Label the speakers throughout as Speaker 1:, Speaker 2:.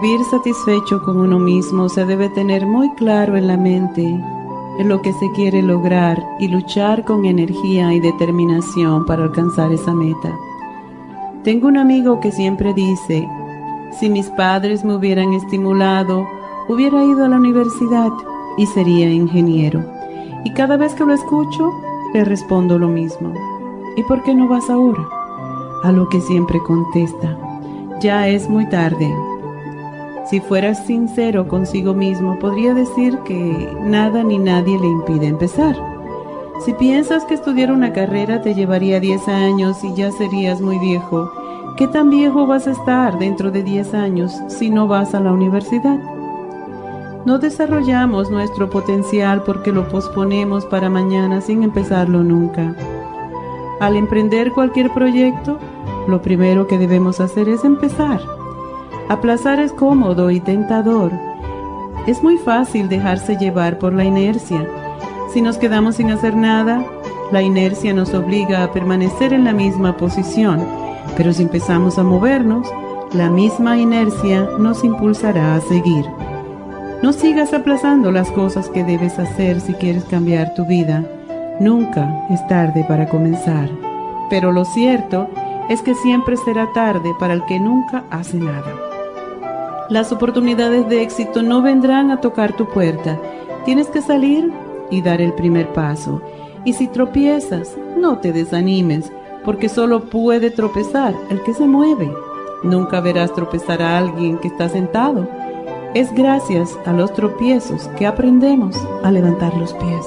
Speaker 1: Vivir satisfecho con uno mismo se debe tener muy claro en la mente en lo que se quiere lograr y luchar con energía y determinación para alcanzar esa meta. Tengo un amigo que siempre dice, si mis padres me hubieran estimulado, hubiera ido a la universidad y sería ingeniero. Y cada vez que lo escucho, le respondo lo mismo. ¿Y por qué no vas ahora? A lo que siempre contesta, ya es muy tarde, si fueras sincero consigo mismo, podría decir que nada ni nadie le impide empezar. Si piensas que estudiar una carrera te llevaría 10 años y ya serías muy viejo, ¿qué tan viejo vas a estar dentro de 10 años si no vas a la universidad? No desarrollamos nuestro potencial porque lo posponemos para mañana sin empezarlo nunca. Al emprender cualquier proyecto, lo primero que debemos hacer es empezar. Aplazar es cómodo y tentador. Es muy fácil dejarse llevar por la inercia. Si nos quedamos sin hacer nada, la inercia nos obliga a permanecer en la misma posición, pero si empezamos a movernos, la misma inercia nos impulsará a seguir. No sigas aplazando las cosas que debes hacer si quieres cambiar tu vida. Nunca es tarde para comenzar. Pero lo cierto es que siempre será tarde para el que nunca hace nada. Las oportunidades de éxito no vendrán a tocar tu puerta. Tienes que salir y dar el primer paso. Y si tropiezas, no te desanimes, porque solo puede tropezar el que se mueve. Nunca verás tropezar a alguien que está sentado. Es gracias a los tropiezos que aprendemos a levantar los pies.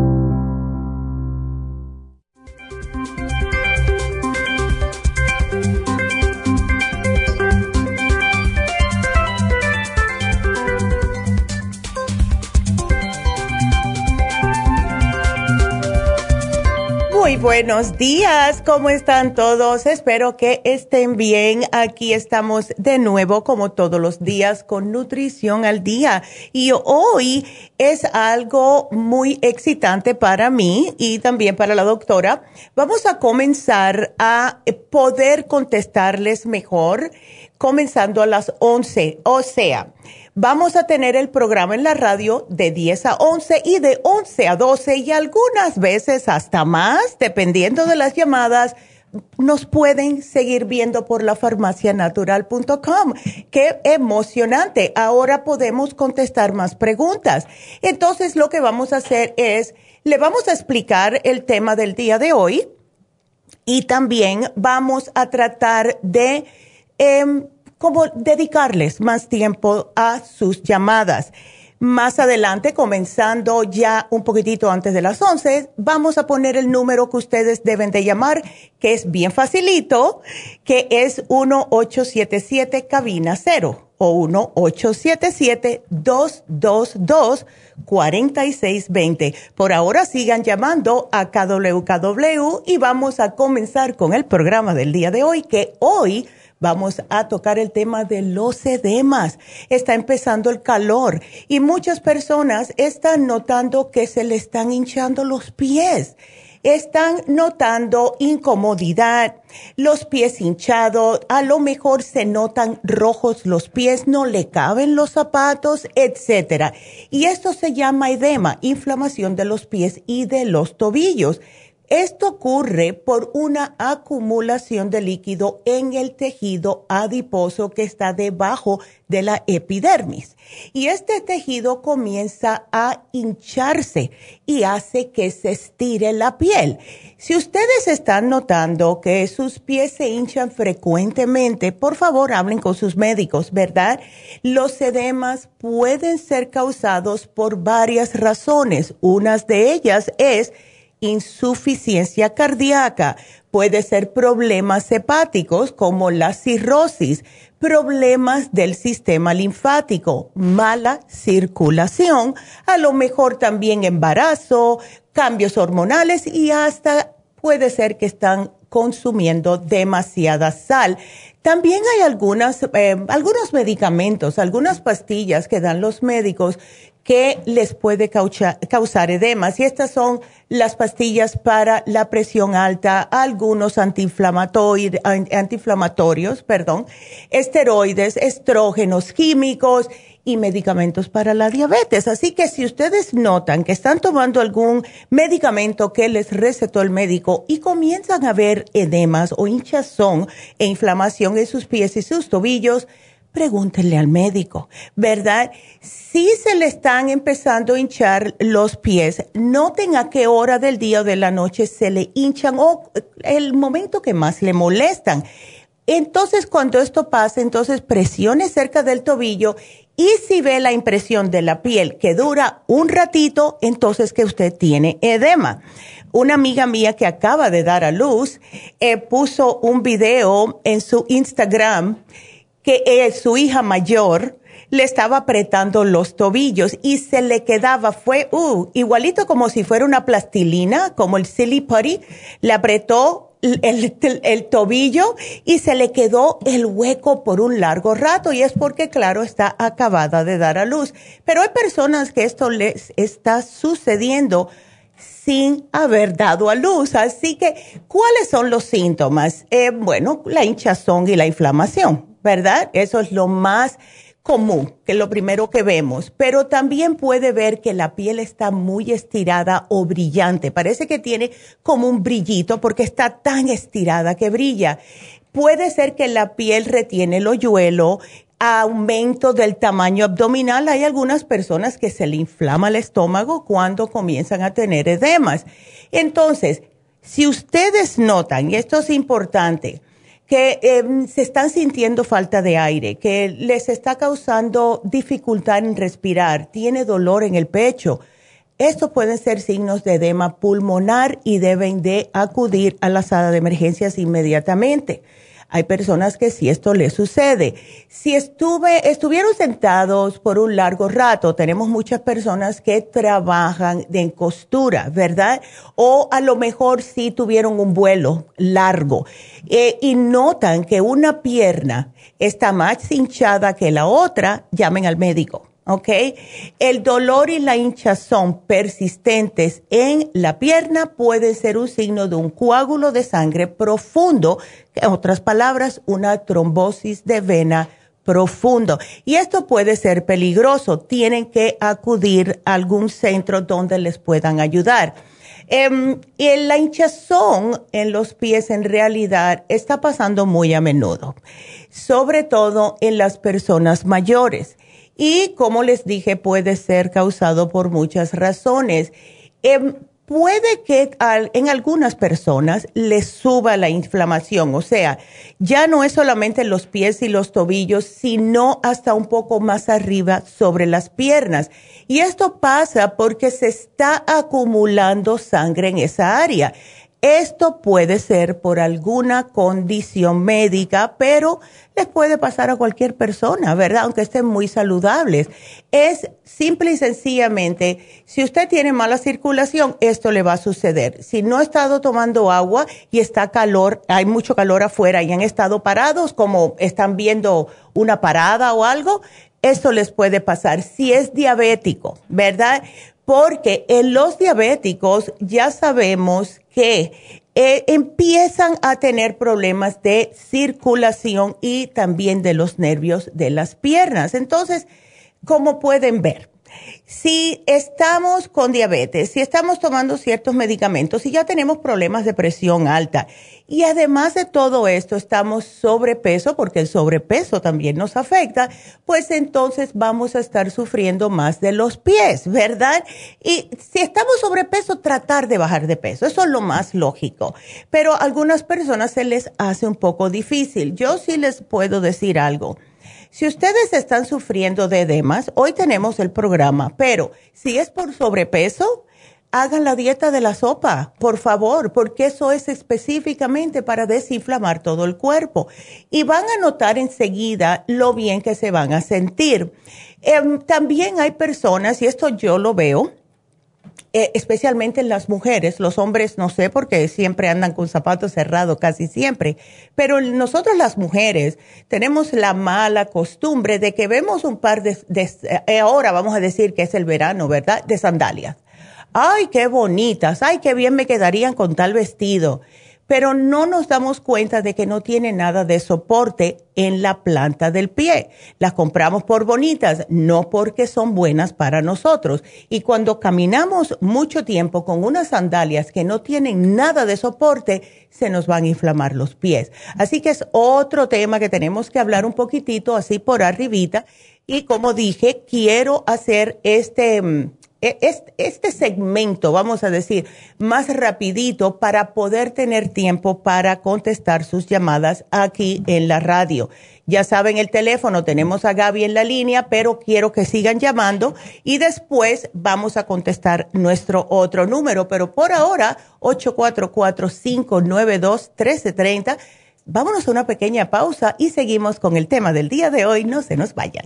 Speaker 2: Buenos días, ¿cómo están todos? Espero que estén bien. Aquí estamos de nuevo, como todos los días, con nutrición al día. Y hoy es algo muy excitante para mí y también para la doctora. Vamos a comenzar a poder contestarles mejor, comenzando a las 11. O sea, Vamos a tener el programa en la radio de 10 a 11 y de 11 a 12 y algunas veces hasta más, dependiendo de las llamadas. Nos pueden seguir viendo por la farmacianatural.com. Qué emocionante. Ahora podemos contestar más preguntas. Entonces lo que vamos a hacer es, le vamos a explicar el tema del día de hoy y también vamos a tratar de... Em, como dedicarles más tiempo a sus llamadas. Más adelante, comenzando ya un poquitito antes de las 11, vamos a poner el número que ustedes deben de llamar, que es bien facilito, que es 1877 cabina 0 o 1877-222-4620. Por ahora sigan llamando a KWKW y vamos a comenzar con el programa del día de hoy, que hoy Vamos a tocar el tema de los edemas. Está empezando el calor y muchas personas están notando que se le están hinchando los pies. Están notando incomodidad, los pies hinchados, a lo mejor se notan rojos los pies, no le caben los zapatos, etcétera. Y esto se llama edema, inflamación de los pies y de los tobillos. Esto ocurre por una acumulación de líquido en el tejido adiposo que está debajo de la epidermis. Y este tejido comienza a hincharse y hace que se estire la piel. Si ustedes están notando que sus pies se hinchan frecuentemente, por favor hablen con sus médicos, ¿verdad? Los edemas pueden ser causados por varias razones. Una de ellas es insuficiencia cardíaca, puede ser problemas hepáticos como la cirrosis, problemas del sistema linfático, mala circulación, a lo mejor también embarazo, cambios hormonales y hasta puede ser que están consumiendo demasiada sal. También hay algunas, eh, algunos medicamentos, algunas pastillas que dan los médicos que les puede causar edemas. Y estas son las pastillas para la presión alta, algunos antiinflamatorios, perdón, esteroides, estrógenos químicos y medicamentos para la diabetes. Así que si ustedes notan que están tomando algún medicamento que les recetó el médico y comienzan a ver edemas o hinchazón e inflamación en sus pies y sus tobillos, pregúntenle al médico, ¿verdad? Si se le están empezando a hinchar los pies, noten a qué hora del día o de la noche se le hinchan o el momento que más le molestan. Entonces, cuando esto pasa, entonces presione cerca del tobillo y si ve la impresión de la piel que dura un ratito, entonces que usted tiene edema. Una amiga mía que acaba de dar a luz eh, puso un video en su Instagram que eh, su hija mayor le estaba apretando los tobillos y se le quedaba, fue uh, igualito como si fuera una plastilina, como el silly putty, le apretó el, el, tobillo y se le quedó el hueco por un largo rato y es porque, claro, está acabada de dar a luz. Pero hay personas que esto les está sucediendo sin haber dado a luz. Así que, ¿cuáles son los síntomas? Eh, bueno, la hinchazón y la inflamación. ¿verdad? Eso es lo más común, que es lo primero que vemos, pero también puede ver que la piel está muy estirada o brillante. Parece que tiene como un brillito porque está tan estirada que brilla. Puede ser que la piel retiene el hoyuelo, aumento del tamaño abdominal. Hay algunas personas que se le inflama el estómago cuando comienzan a tener edemas. Entonces, si ustedes notan, y esto es importante, que em, se están sintiendo falta de aire, que les está causando dificultad en respirar, tiene dolor en el pecho. Estos pueden ser signos de edema pulmonar y deben de acudir a la sala de emergencias inmediatamente. Hay personas que sí esto les sucede. Si estuve, estuvieron sentados por un largo rato, tenemos muchas personas que trabajan en costura, ¿verdad? O a lo mejor sí tuvieron un vuelo largo eh, y notan que una pierna está más hinchada que la otra, llamen al médico ¿ok? El dolor y la hinchazón persistentes en la pierna puede ser un signo de un coágulo de sangre profundo, en otras palabras, una trombosis de vena profundo. Y esto puede ser peligroso. Tienen que acudir a algún centro donde les puedan ayudar. Eh, y la hinchazón en los pies en realidad está pasando muy a menudo, sobre todo en las personas mayores y como les dije puede ser causado por muchas razones. Em, puede que en algunas personas les suba la inflamación, o sea, ya no es solamente los pies y los tobillos, sino hasta un poco más arriba sobre las piernas. Y esto pasa porque se está acumulando sangre en esa área. Esto puede ser por alguna condición médica, pero les puede pasar a cualquier persona, ¿verdad? Aunque estén muy saludables. Es simple y sencillamente, si usted tiene mala circulación, esto le va a suceder. Si no ha estado tomando agua y está calor, hay mucho calor afuera y han estado parados, como están viendo una parada o algo, esto les puede pasar. Si es diabético, ¿verdad? Porque en los diabéticos ya sabemos que eh, empiezan a tener problemas de circulación y también de los nervios de las piernas. Entonces, como pueden ver, si estamos con diabetes, si estamos tomando ciertos medicamentos, si ya tenemos problemas de presión alta y además de todo esto estamos sobrepeso, porque el sobrepeso también nos afecta, pues entonces vamos a estar sufriendo más de los pies, ¿verdad? Y si estamos sobrepeso, tratar de bajar de peso, eso es lo más lógico. Pero a algunas personas se les hace un poco difícil. Yo sí les puedo decir algo si ustedes están sufriendo de edemas, hoy tenemos el programa, pero si es por sobrepeso, hagan la dieta de la sopa, por favor, porque eso es específicamente para desinflamar todo el cuerpo. Y van a notar enseguida lo bien que se van a sentir. Em, también hay personas, y esto yo lo veo, eh, especialmente en las mujeres, los hombres no sé porque siempre andan con zapatos cerrados casi siempre, pero nosotros las mujeres tenemos la mala costumbre de que vemos un par de, eh, ahora vamos a decir que es el verano, ¿verdad? De sandalias. Ay, qué bonitas, ay, qué bien me quedarían con tal vestido pero no nos damos cuenta de que no tiene nada de soporte en la planta del pie. Las compramos por bonitas, no porque son buenas para nosotros. Y cuando caminamos mucho tiempo con unas sandalias que no tienen nada de soporte, se nos van a inflamar los pies. Así que es otro tema que tenemos que hablar un poquitito así por arribita. Y como dije, quiero hacer este mm, este segmento, vamos a decir, más rapidito para poder tener tiempo para contestar sus llamadas aquí en la radio. Ya saben el teléfono, tenemos a Gaby en la línea, pero quiero que sigan llamando y después vamos a contestar nuestro otro número. Pero por ahora, 844-592-1330. Vámonos a una pequeña pausa y seguimos con el tema del día de hoy. No se nos vayan.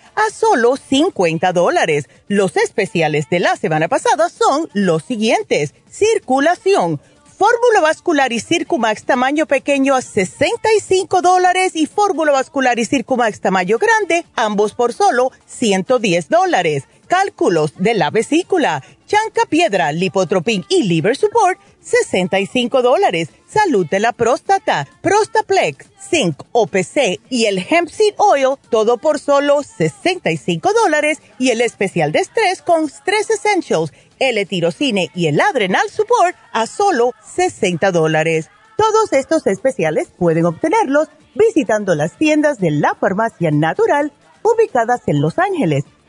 Speaker 2: a solo 50 dólares. Los especiales de la semana pasada son los siguientes. Circulación, fórmula vascular y Circumax tamaño pequeño a 65 dólares y fórmula vascular y Circumax tamaño grande, ambos por solo 110 dólares. Cálculos de la vesícula, chanca piedra, lipotropin y liver support, 65 dólares. Salud de la próstata, Prostaplex, Zinc, OPC y el Hemp Seed Oil, todo por solo 65 dólares. Y el especial de estrés con Stress Essentials, L-Tirocine y el Adrenal Support a solo 60 dólares. Todos estos especiales pueden obtenerlos visitando las tiendas de la Farmacia Natural ubicadas en Los Ángeles,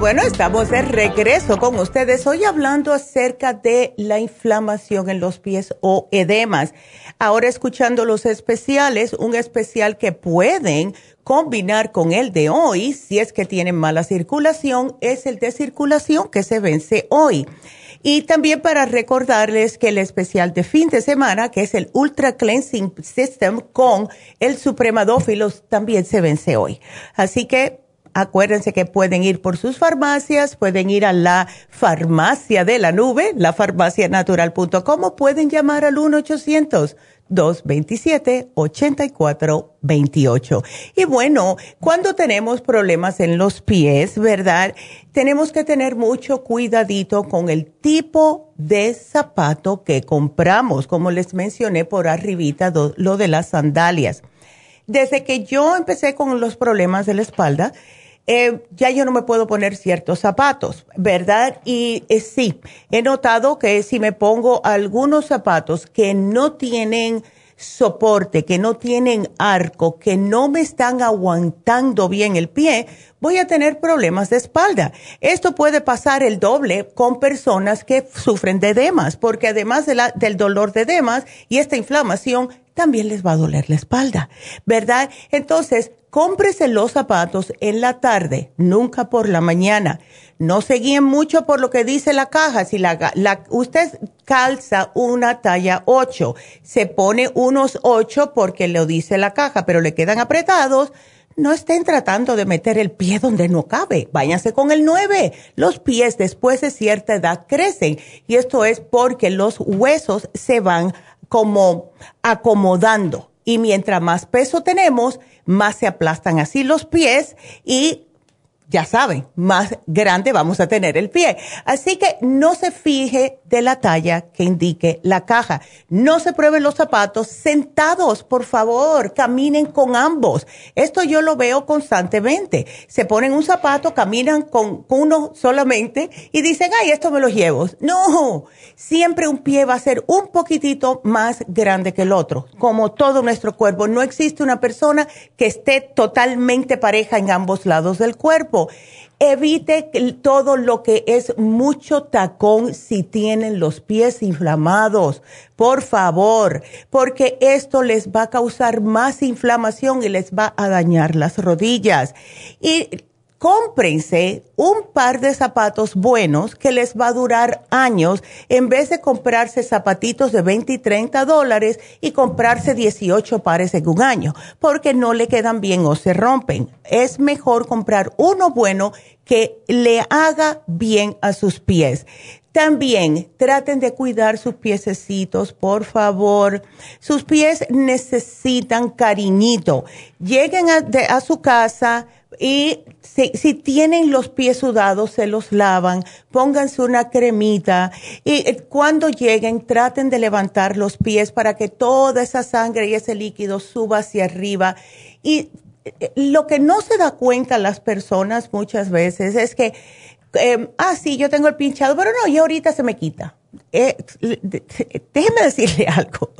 Speaker 2: Bueno, estamos de regreso con ustedes hoy hablando acerca de la inflamación en los pies o edemas. Ahora escuchando los especiales, un especial que pueden combinar con el de hoy, si es que tienen mala circulación, es el de circulación que se vence hoy. Y también para recordarles que el especial de fin de semana, que es el Ultra Cleansing System con el Supremadófilos, también se vence hoy. Así que acuérdense que pueden ir por sus farmacias, pueden ir a la farmacia de la nube, lafarmacianatural.com o pueden llamar al 1 800 227-8428. Y bueno, cuando tenemos problemas en los pies, ¿verdad? Tenemos que tener mucho cuidadito con el tipo de zapato que compramos, como les mencioné por arribita, lo de las sandalias. Desde que yo empecé con los problemas de la espalda, eh, ya yo no me puedo poner ciertos zapatos, ¿verdad? Y eh, sí, he notado que si me pongo algunos zapatos que no tienen soporte, que no tienen arco, que no me están aguantando bien el pie, voy a tener problemas de espalda. Esto puede pasar el doble con personas que sufren de edemas, porque además del dolor de edemas y esta inflamación, también les va a doler la espalda, ¿verdad? Entonces, cómprese los zapatos en la tarde, nunca por la mañana. No se guíen mucho por lo que dice la caja. Si la, usted calza una talla 8, se pone unos 8 porque lo dice la caja, pero le quedan apretados, no estén tratando de meter el pie donde no cabe. Váyanse con el 9. Los pies después de cierta edad crecen y esto es porque los huesos se van como acomodando y mientras más peso tenemos, más se aplastan así los pies y ya saben, más grande vamos a tener el pie. Así que no se fije de la talla que indique la caja. No se prueben los zapatos sentados, por favor, caminen con ambos. Esto yo lo veo constantemente. Se ponen un zapato, caminan con uno solamente y dicen, ay, esto me lo llevo. No, siempre un pie va a ser un poquitito más grande que el otro, como todo nuestro cuerpo. No existe una persona que esté totalmente pareja en ambos lados del cuerpo. Evite todo lo que es mucho tacón si tienen los pies inflamados, por favor, porque esto les va a causar más inflamación y les va a dañar las rodillas. Y cómprense un par de zapatos buenos que les va a durar años en vez de comprarse zapatitos de 20 y 30 dólares y comprarse 18 pares en un año, porque no le quedan bien o se rompen. Es mejor comprar uno bueno que le haga bien a sus pies. También traten de cuidar sus piececitos, por favor. Sus pies necesitan cariñito. Lleguen a, su casa y si, tienen los pies sudados, se los lavan, pónganse una cremita y eh, cuando lleguen traten de levantar los pies para que toda esa sangre y ese líquido suba hacia arriba. Y eh, lo que no se da cuenta las personas muchas veces es que eh, ah, sí, yo tengo el pinchado, pero no, y ahorita se me quita. Eh, déjenme decirle algo.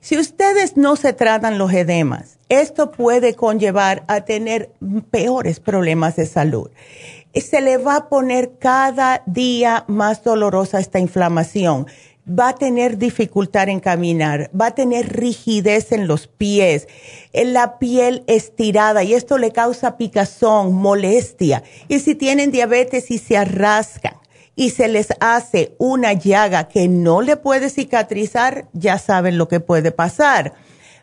Speaker 2: Si ustedes no se tratan los edemas, esto puede conllevar a tener peores problemas de salud. Se le va a poner cada día más dolorosa esta inflamación va a tener dificultad en caminar, va a tener rigidez en los pies, la piel estirada y esto le causa picazón, molestia. Y si tienen diabetes y se arrascan y se les hace una llaga que no le puede cicatrizar, ya saben lo que puede pasar.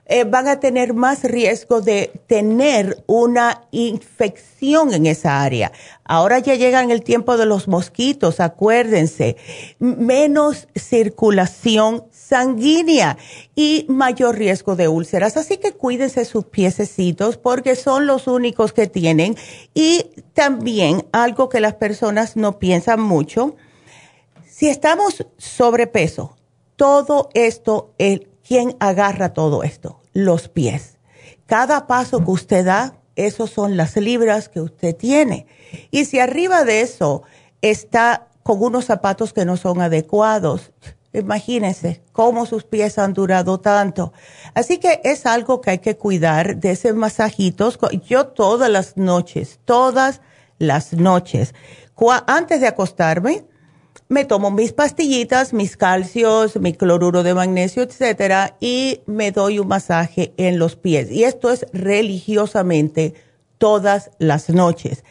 Speaker 2: Eh, van a tener más riesgo de tener una infección en esa área. Ahora ya llegan el tiempo de los mosquitos, acuérdense, menos circulación sanguínea y mayor riesgo de úlceras. Así que cuídense sus piececitos porque son los únicos que tienen. Y también algo que las personas no piensan mucho, si estamos sobrepeso, todo esto, ¿quién agarra todo esto? los pies. Cada paso que usted da, esos son las libras que usted tiene. Y si arriba de eso está con unos zapatos que no son adecuados, imagínense cómo sus pies han durado tanto. Así que es algo que hay que cuidar de esos masajitos. Yo todas las noches, todas las noches, antes de acostarme, me tomo mis pastillitas, mis calcios, mi cloruro de magnesio, etcétera, y me doy un masaje en los pies. Y esto es religiosamente todas las noches.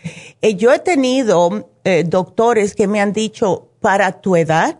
Speaker 2: Eh, yo he tenido eh, doctores que me han dicho, para tu edad,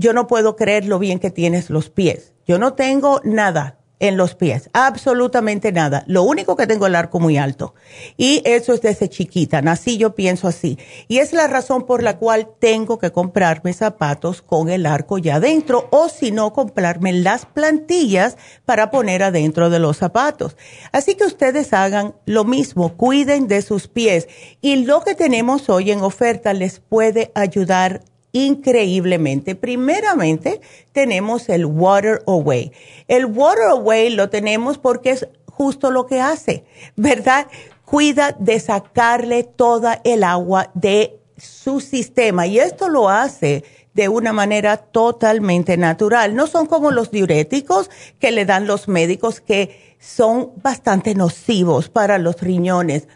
Speaker 2: yo no puedo creer lo bien que tienes los pies. Yo no tengo nada en los pies, absolutamente nada. Lo único que tengo el arco muy alto. Y eso es desde chiquita, nací yo pienso así. Y es la razón por la cual tengo que comprarme zapatos con el arco ya adentro o si no, comprarme las plantillas para poner adentro de los zapatos. Así que ustedes hagan lo mismo, cuiden de sus pies. Y lo que tenemos hoy en oferta les puede ayudar increíblemente. Primeramente, tenemos el Water Away. El Water Away lo tenemos porque es justo lo que hace, ¿verdad? Cuida de sacarle toda el agua de su sistema y esto lo hace de una manera totalmente natural. No son como los diuréticos que le dan los médicos que son bastante nocivos para los riñones.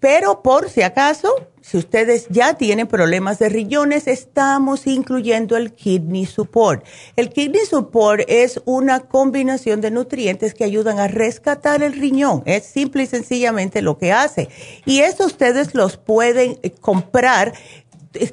Speaker 2: Pero por si acaso, si ustedes ya tienen problemas de riñones, estamos incluyendo el Kidney Support. El Kidney Support es una combinación de nutrientes que ayudan a rescatar el riñón. Es simple y sencillamente lo que hace. Y eso ustedes los pueden comprar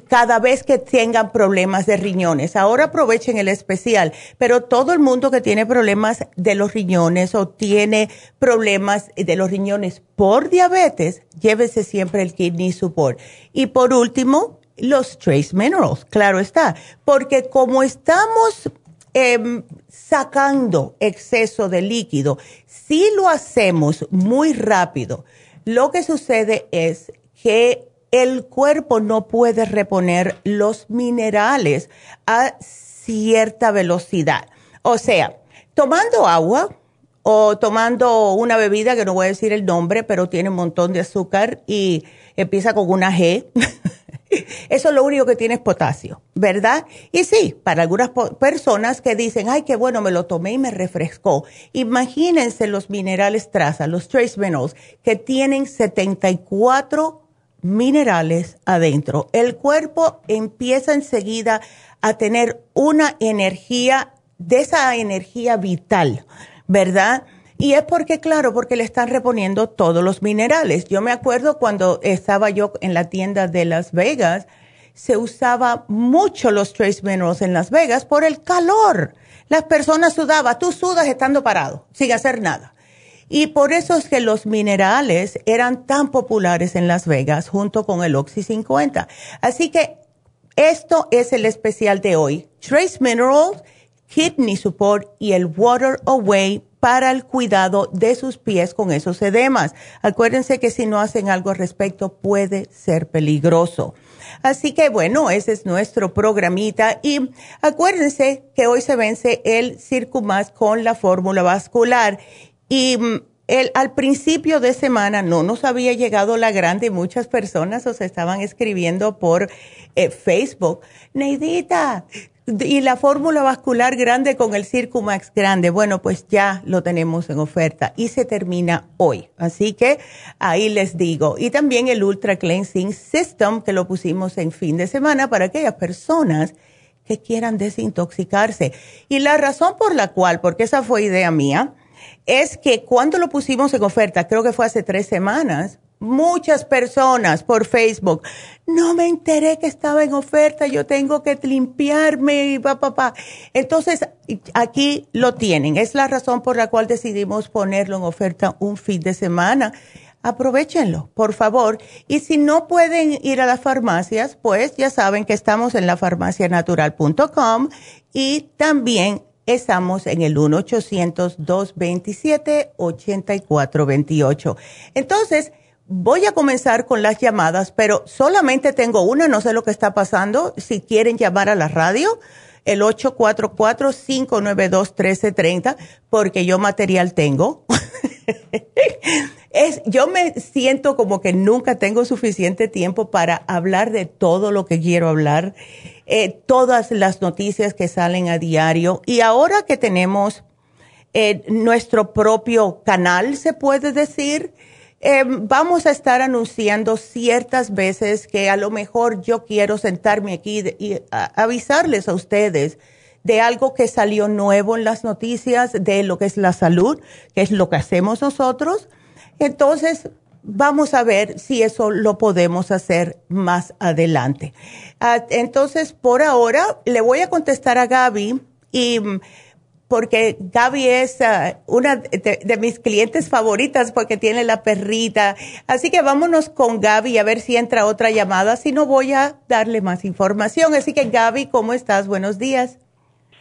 Speaker 2: cada vez que tengan problemas de riñones. Ahora aprovechen el especial, pero todo el mundo que tiene problemas de los riñones o tiene problemas de los riñones por diabetes, llévese siempre el Kidney Support. Y por último, los Trace Minerals, claro está, porque como estamos em, sacando exceso de líquido, si lo hacemos muy rápido, lo que sucede es que el cuerpo no puede reponer los minerales a cierta velocidad. O sea, tomando agua o tomando una bebida que no voy a decir el nombre, pero tiene un montón de azúcar y empieza con una G. Eso es lo único que tiene es potasio, ¿verdad? Y sí, para algunas personas que dicen, ay, qué bueno, me lo tomé y me refrescó. Imagínense los minerales traza, los trace minerals, que tienen 74 minerales adentro. El cuerpo empieza enseguida a tener una energía, de esa energía vital, ¿verdad? Y es porque, claro, porque le están reponiendo todos los minerales. Yo me acuerdo cuando estaba yo en la tienda de Las Vegas, se usaba mucho los trace minerals en Las Vegas por el calor. Las personas sudaban, tú sudas estando parado, sin hacer nada. Y por eso es que los minerales eran tan populares en Las Vegas junto con el Oxy 50. Así que esto es el especial de hoy. Trace Minerals, Kidney Support y el Water Away para el cuidado de sus pies con esos edemas. Acuérdense que si no hacen algo al respecto puede ser peligroso. Así que bueno, ese es nuestro programita y acuérdense que hoy se vence el Circumas con la fórmula vascular y mm, el, al principio de semana no nos había llegado la grande y muchas personas os estaban escribiendo por eh, Facebook. Neidita, y la fórmula vascular grande con el Circumax grande, bueno, pues ya lo tenemos en oferta y se termina hoy. Así que ahí les digo. Y también el Ultra Cleansing System que lo pusimos en fin de semana para aquellas personas que quieran desintoxicarse. Y la razón por la cual, porque esa fue idea mía, es que cuando lo pusimos en oferta, creo que fue hace tres semanas, muchas personas por Facebook, no me enteré que estaba en oferta, yo tengo que limpiarme y pa, pa, pa. Entonces, aquí lo tienen. Es la razón por la cual decidimos ponerlo en oferta un fin de semana. Aprovechenlo, por favor. Y si no pueden ir a las farmacias, pues ya saben que estamos en la farmacianatural.com y también Estamos en el 1-800-227-8428. Entonces, voy a comenzar con las llamadas, pero solamente tengo una, no sé lo que está pasando. Si quieren llamar a la radio, el 844-592-1330, porque yo material tengo. es, yo me siento como que nunca tengo suficiente tiempo para hablar de todo lo que quiero hablar eh, todas las noticias que salen a diario. Y ahora que tenemos eh, nuestro propio canal, se puede decir, eh, vamos a estar anunciando ciertas veces que a lo mejor yo quiero sentarme aquí y avisarles a ustedes de algo que salió nuevo en las noticias, de lo que es la salud, que es lo que hacemos nosotros. Entonces, vamos a ver si eso lo podemos hacer más adelante. Ah, entonces, por ahora, le voy a contestar a Gaby y mm, porque Gaby es ah, una de, mis clientes favoritas porque tiene la perrita. Así que vámonos con Gaby a ver si entra otra llamada. Si no, voy a darle más información. Así que Gaby, ¿cómo estás? Buenos días.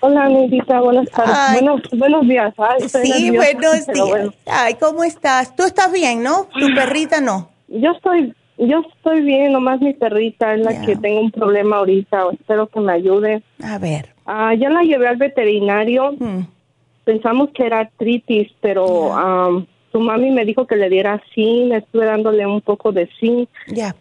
Speaker 3: Hola, Neidita, buenas tardes. buenos, días.
Speaker 2: sí, buenos días. Ay, ¿cómo estás? Tú estás bien, ¿no? Tu perrita no.
Speaker 3: Yo estoy, yo estoy bien, nomás mi perrita es la que tengo un problema ahorita. Espero que me ayude.
Speaker 2: A ver.
Speaker 3: Ah, ya la llevé al veterinario. Mm. Pensamos que era artritis, pero su mami me dijo que le diera zinc. Estuve dándole un poco de zinc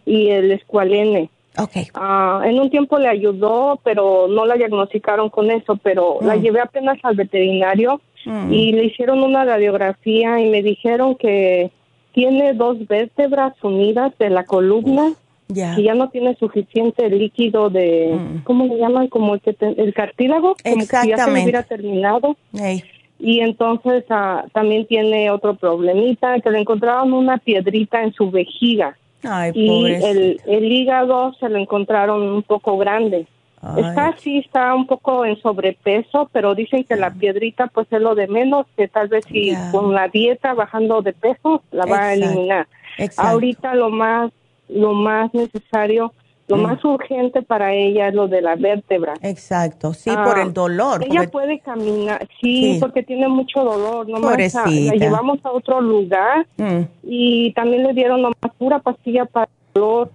Speaker 3: y el escualene.
Speaker 2: Okay.
Speaker 3: Ah, en un tiempo le ayudó, pero no la diagnosticaron con eso, pero la mm. llevé apenas al veterinario mm. y le hicieron una radiografía y me dijeron que tiene dos vértebras unidas de la columna y ya no tiene suficiente líquido de, mm. ¿cómo le llaman? Como el, el cartílago, como que ya se hubiera terminado. Y entonces ah, también tiene otro problemita, que le encontraron una piedrita en su vejiga y el, el, hígado se lo encontraron un poco grande. Está así, está un poco en sobrepeso, pero dicen que la piedrita pues es lo de menos, que tal vez si con la dieta bajando de peso la va a eliminar. Ahorita lo más lo más necesario lo mm. más urgente para ella es lo de la vértebra.
Speaker 2: Exacto, sí, por el ah, dolor.
Speaker 3: Ella puede caminar, sí, porque tiene mucho dolor. Nomás la llevamos a otro lugar mm. y también le dieron nomás pura pastilla para el dolor.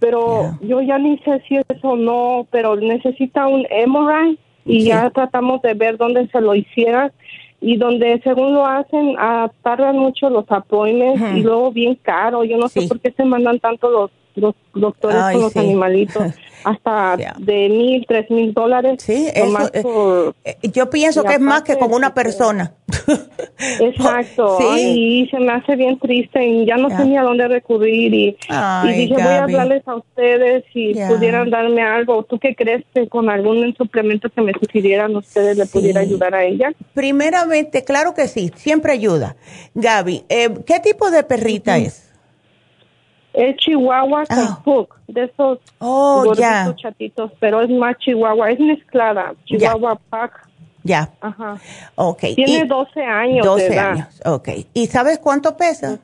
Speaker 3: Pero yo ya ni sé si eso o no, pero necesita un MRI y ya tratamos de ver dónde se lo hiciera y donde según lo hacen ah, tardan mucho los apoyos y luego bien caro. Yo no sé por qué se mandan tanto los los doctores con los animalitos hasta de mil, tres mil dólares.
Speaker 2: Sí, eso, eh, eh, yo pienso que es más que con una persona.
Speaker 3: Exacto, y se me hace bien triste y ya no sé ni a dónde recurrir y, dije voy a hablarles a ustedes si pudieran darme algo. ¿Tú qué crees que con algún suplemento que me sugirieran ustedes le pudiera ayudar a ella?
Speaker 2: Primeramente, claro que sí, siempre ayuda. Gaby, eh, ¿qué tipo de perrita es?
Speaker 3: Es chihuahua con hook, ah. de esos
Speaker 2: oh,
Speaker 3: chatitos, pero es más chihuahua, es mezclada, chihuahua pack.
Speaker 2: Ya.
Speaker 3: Ajá.
Speaker 2: Ok.
Speaker 3: Tiene 12 años 12 de edad. años,
Speaker 2: ok. ¿Y sabes cuánto pesa?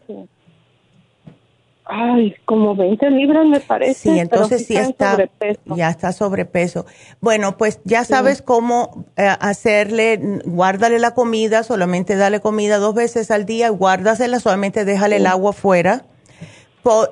Speaker 3: Ay, como 20 libras me parece.
Speaker 2: Sí, entonces sí, está, ya está sobrepeso. Bueno, pues ya sabes cómo eh, hacerle, guárdale la comida, solamente dale comida dos veces al día, guárdasela, solamente déjale el agua fuera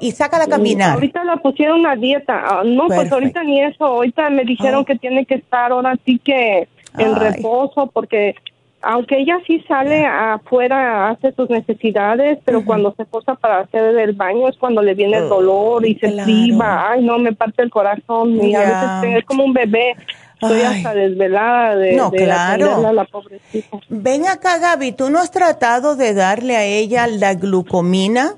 Speaker 2: y sácala a caminar.
Speaker 3: Ahorita la pusieron una dieta. Ah, no, pues ahorita ni eso. Ahorita me dijeron que tiene que estar ahora sí que en reposo porque aunque ella sí sale afuera, hace sus necesidades, pero cuando se posa para hacer el baño es cuando le viene el oh, dolor y se priva. Ay, no, me parte el corazón. Y a veces es como un bebé. Estoy hasta desvelada de, no, claro. a la pobrecita.
Speaker 2: Ven acá, Gaby, ¿tú no has tratado de darle a ella la glucomina?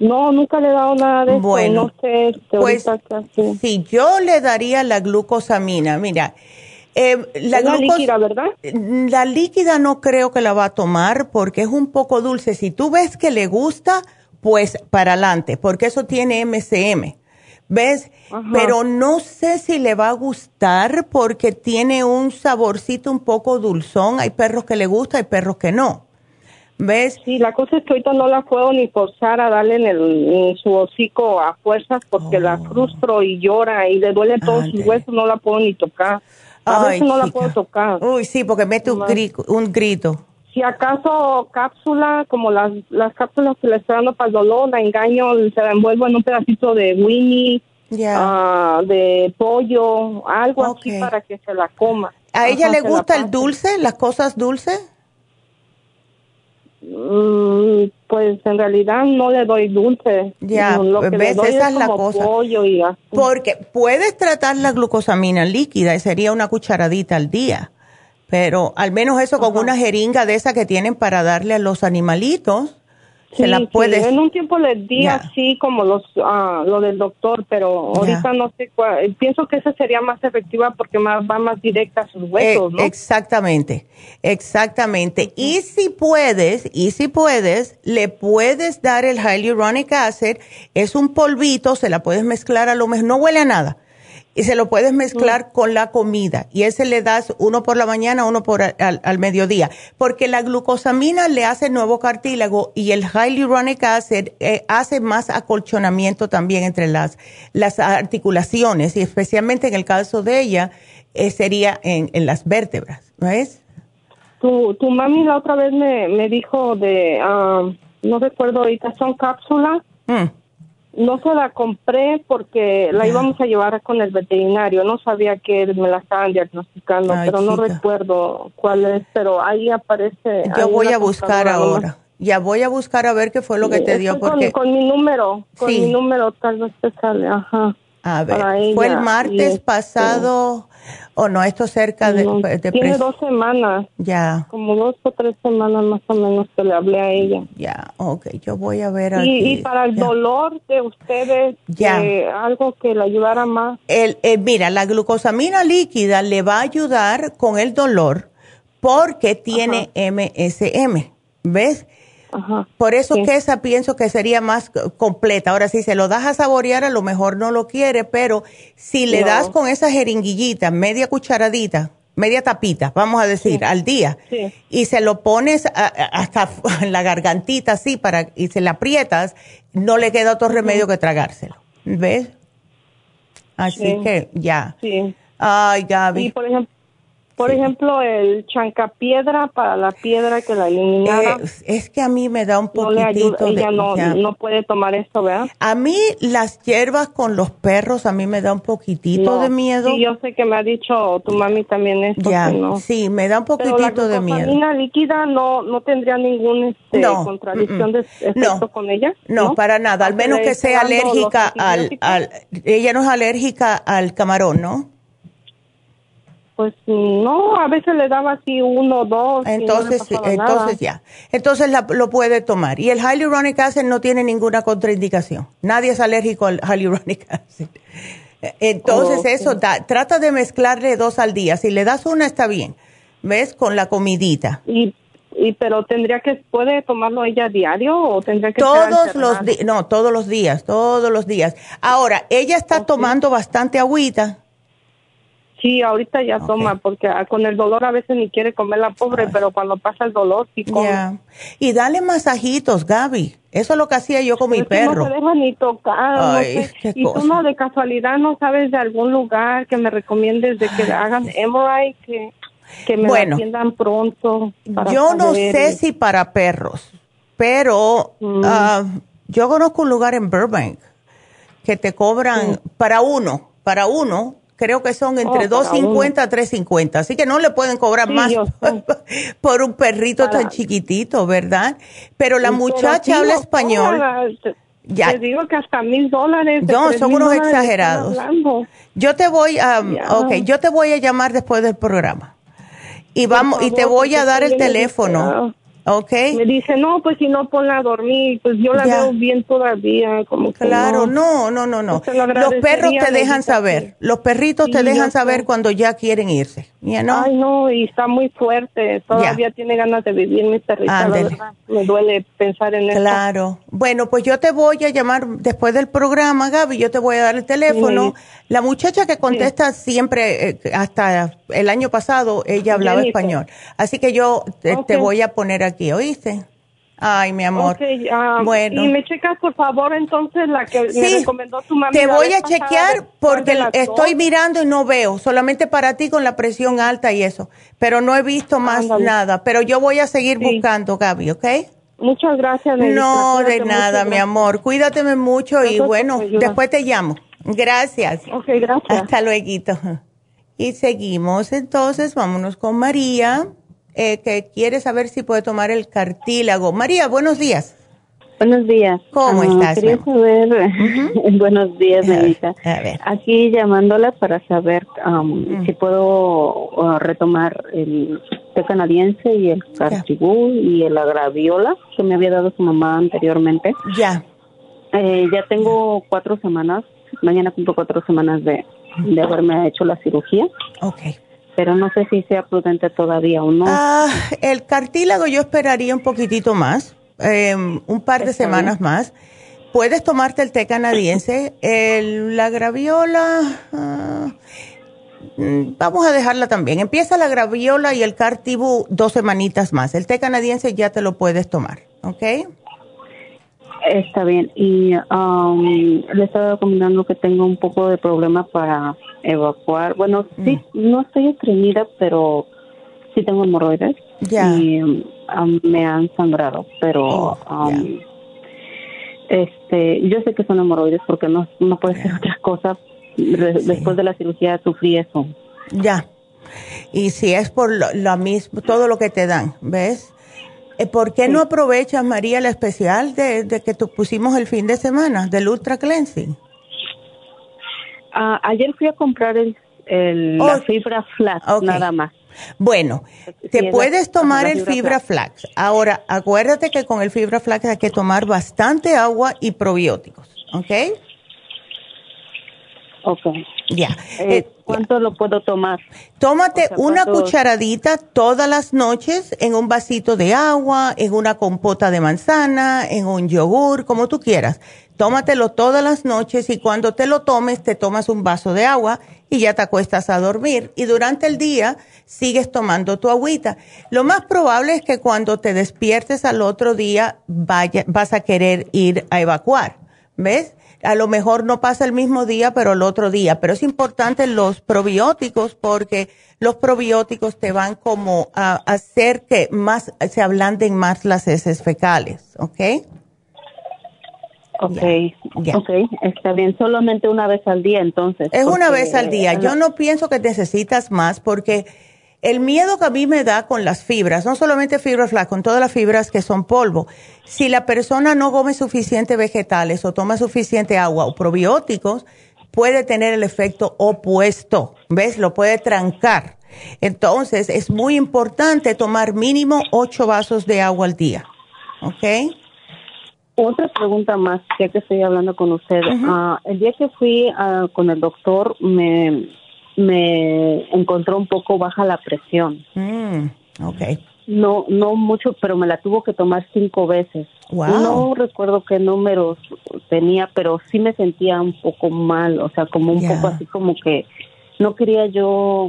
Speaker 3: No, nunca le he dado nada de bueno, eso. No sé.
Speaker 2: Pues, si yo le daría la glucosamina, mira,
Speaker 3: eh, la, líquida, ¿verdad?
Speaker 2: La líquida no creo que la va a tomar porque es un poco dulce. Si tú ves que le gusta, pues para adelante, porque eso tiene MCM. ¿Ves? Pero no sé si le va a gustar porque tiene un saborcito un poco dulzón. Hay perros que le gusta, hay perros que no. ¿Ves?
Speaker 3: Sí, la cosa es que ahorita no la puedo ni forzar a darle en, el, su hocico a fuerzas porque la oh. frustro y llora y le duele todos sus huesos, no la puedo ni tocar. A veces no la puedo tocar.
Speaker 2: Uy, sí, porque mete un, grito, un grito.
Speaker 3: Si acaso cápsula, como las, las cápsulas que le estoy dando para el dolor, la engaño, se la envuelvo en un pedacito de Winnie, ah, de pollo, algo así para que se la coma.
Speaker 2: ¿A ella le gusta el dulce, las cosas dulces?
Speaker 3: Mm, pues en realidad no le doy dulce.
Speaker 2: Ya, lo que ves, esa es, la cosa. Porque puedes tratar la glucosamina líquida y sería una cucharadita al día, pero al menos eso con una jeringa de esa que tienen para darle a los animalitos
Speaker 3: se la puedes. En un tiempo les di así como los ah, lo del doctor, pero ahorita no sé cuál. Pienso que esa sería más efectiva porque más, va más directa a sus huesos, ¿no?
Speaker 2: Exactamente, exactamente. Y si puedes, y si puedes, le puedes dar el hyaluronic acid. Es un polvito, se la puedes mezclar a lo mejor, no huele a nada y se lo puedes mezclar mm. con la comida y ese le das uno por la mañana, uno por al, mediodía, porque la glucosamina le hace nuevo cartílago y el hyaluronic acid eh, hace más acolchonamiento también entre las, las articulaciones y especialmente en el caso de ella eh, sería en, en, las vértebras, ¿no es?
Speaker 3: Tu, tu mami la otra vez me, me dijo de, um, no recuerdo ahorita, son cápsulas. Mm no se la compré porque la íbamos a llevar con el veterinario. No sabía que me la estaban diagnosticando, pero no recuerdo cuál es. Pero ahí aparece.
Speaker 2: Yo voy a buscar ahora. Ya voy a buscar a ver qué fue lo que te dio. Porque...
Speaker 3: Con, mi número, con mi número tal vez te sale. Ajá.
Speaker 2: A ver, fue el martes este, pasado, o no, esto cerca de,
Speaker 3: Tiene dos semanas.
Speaker 2: Ya.
Speaker 3: Como dos o tres semanas más o menos que le hablé a ella.
Speaker 2: Ya, ok, yo voy a ver
Speaker 3: aquí. Y, para el dolor de ustedes, ya. algo que le ayudara más.
Speaker 2: El, eh, mira, la glucosamina líquida le va a ayudar con el dolor porque tiene MSM, ¿ves? Por eso que esa pienso que sería más completa. Ahora, si se lo das a saborear, a lo mejor no lo quiere, pero si le das con esa jeringuillita, media cucharadita, media tapita, vamos a decir, al día, y se lo pones hasta en la gargantita así para y se le aprietas, no le queda otro remedio que tragárselo. ¿Ves? Así que ya. Ay, Gaby.
Speaker 3: por ejemplo, por ejemplo, el chancapiedra para la piedra que la eliminara.
Speaker 2: Eh, es que a mí me da un poquitito
Speaker 3: no ella no, no, puede tomar esto, ¿verdad?
Speaker 2: A mí las hierbas con los perros a mí me da un poquitito de miedo.
Speaker 3: Sí, yo sé que me ha dicho tu mami también esto. Ya,
Speaker 2: sí, me da un poquitito de miedo.
Speaker 3: La líquida no, no tendría ningún este, contradicción de efecto con ella.
Speaker 2: No, para nada, al menos que sea alérgica al, al... Ella no es alérgica al camarón, ¿no?
Speaker 3: Pues no, a veces le daba así uno o dos.
Speaker 2: Entonces, entonces ya. Entonces lo puede tomar. Y el hyaluronic acid no tiene ninguna contraindicación. Nadie es alérgico al hyaluronic acid. Entonces eso, trata de mezclarle dos al día. Si le das una está bien. ¿Ves? Con la comidita.
Speaker 3: Y, y pero tendría que, ¿puede tomarlo ella diario o tendría que
Speaker 2: Todos los días, no, todos los días, todos los días. Ahora, ella está tomando bastante agüita.
Speaker 3: Sí, ahorita ya toma, porque ah, con el dolor a veces ni quiere comer la pobre, pero cuando pasa el dolor sí come.
Speaker 2: Y dale masajitos, Gaby. Eso es lo que hacía yo con mi perro.
Speaker 3: No se deja ni tocar. y tú no de casualidad no sabes de algún lugar que me recomiendes de que hagan MRI, que, que me
Speaker 2: bueno,
Speaker 3: atiendan pronto.
Speaker 2: yo no sé si para perros, pero mm. ah, yo conozco un lugar en Burbank que te cobran para uno, para uno creo que son entre 2.50 a 3.50, así que no le pueden cobrar más por un perrito tan chiquitito, ¿verdad? Pero la muchacha habla español.
Speaker 3: ya. Te digo que hasta mil dólares.
Speaker 2: No, son unos exagerados. Yo te voy a, okay, yo te voy a llamar después del programa. Y vamos, y te voy a dar el teléfono. Okay.
Speaker 3: Me dice, no, pues si no ponla a dormir, pues yo la veo bien todavía, como
Speaker 2: Claro, no, no, no, no. los perros te dejan saber, los perritos te dejan saber cuando ya quieren irse.
Speaker 3: Ay, no, y está muy fuerte, todavía tiene ganas de vivir mi perrita, Me duele pensar en eso.
Speaker 2: Claro. Bueno, pues yo te voy a llamar después del programa, Gaby, yo te voy a dar el teléfono. La muchacha que contesta siempre, eh, hasta el año pasado, ella hablaba español. Así que yo te, voy a poner aquí, ¿oíste? Ay, mi amor.
Speaker 3: Ah, bueno. Y me checas, por favor, entonces la que me recomendó tu mamá.
Speaker 2: Te voy a chequear porque estoy mirando y no veo, solamente para ti con la presión alta y eso. Pero no he visto más nada. Pero yo voy a seguir buscando, Gaby, ¿ok?
Speaker 3: Muchas gracias.
Speaker 2: No, de nada, mi amor. Cuídateme mucho y bueno, después te llamo. Gracias.
Speaker 3: Ok, gracias.
Speaker 2: Hasta luego. Y seguimos entonces, vámonos con María, eh, que quiere saber si puede tomar el cartílago. María, buenos días.
Speaker 4: Buenos días.
Speaker 2: ¿Cómo ah, estás?
Speaker 4: Quería saber, buenos días, Anita. Aquí llamándola para saber um, mm. si puedo uh, retomar el té canadiense y el cartibú y el agraviola que me había dado su mamá anteriormente.
Speaker 2: Ya.
Speaker 4: Eh, ya tengo cuatro semanas mañana cumplo cuatro semanas de, de haberme hecho la cirugía.
Speaker 2: Ok.
Speaker 4: Pero no sé si sea prudente todavía o no.
Speaker 2: Ah, el cartílago yo esperaría un poquitito más, em, un par de semanas más. Puedes tomarte el té canadiense, el, la graviola, ah, mm, vamos a dejarla también. Empieza la graviola y el cartibú dos semanitas más. El té canadiense ya te lo puedes tomar, ¿ok?
Speaker 4: Está bien. Y um, le estaba comentando que tengo un poco de problema para evacuar. Bueno, sí, mm. no estoy estreñida, pero sí tengo hemorroides.
Speaker 2: Ya.
Speaker 4: Y um, me han sangrado, pero oh, um, este, yo sé que son hemorroides porque no, no puede ser otra cosa. Después de la cirugía sufrí eso.
Speaker 2: Ya. Y si es por lo, lo mismo, todo lo que te dan, ¿ves? Eh, ¿Por qué no aprovechas, María, la especial de, que tú pusimos el fin de semana del Ultra Cleansing?
Speaker 4: Ah, ayer fui a comprar el, la oh. fibra flax, nada más.
Speaker 2: Bueno, te puedes tomar el fibra flax. Ahora, acuérdate que con el fibra flax hay que tomar bastante agua y probióticos, ¿ok?
Speaker 4: Ok.
Speaker 2: Ya.
Speaker 4: Eh, eh, ¿Cuánto lo puedo tomar?
Speaker 2: Tómate una cucharadita todas las noches en un vasito de agua, en una compota de manzana, en un yogur, como tú quieras. Tómatelo todas las noches y cuando te lo tomes te tomas un vaso de agua y ya te acuestas a dormir. Y durante el día sigues tomando tu agüita. Lo más probable es que cuando te despiertes al otro día vaya, vas a querer ir a evacuar. ¿Ves? A lo mejor no pasa el mismo día, pero el otro día. Pero es importante los probióticos porque los probióticos te van como a hacer que más se ablanden más las heces fecales, ¿ok?
Speaker 4: Ok, ok, está bien, solamente una vez al día entonces.
Speaker 2: Es una vez al día, yo no pienso que necesitas más porque el miedo que a mí me da con las fibras, no solamente fibras flax, con todas las fibras que son polvo, si la persona no come suficiente vegetales o toma suficiente agua o probióticos, puede tener el efecto opuesto, ¿ves? Lo puede trancar. Entonces, es muy importante tomar mínimo ocho vasos de agua al día, ¿ok?
Speaker 4: Otra pregunta más, ya que estoy hablando con usted. Ah, el día que fui ah, con el doctor, me me encontró un poco baja la presión.
Speaker 2: Mm, ok.
Speaker 4: No, no mucho, pero me la tuvo que tomar cinco veces. No recuerdo qué números tenía, pero sí me sentía un poco mal, o sea, como un poco así como que no quería yo,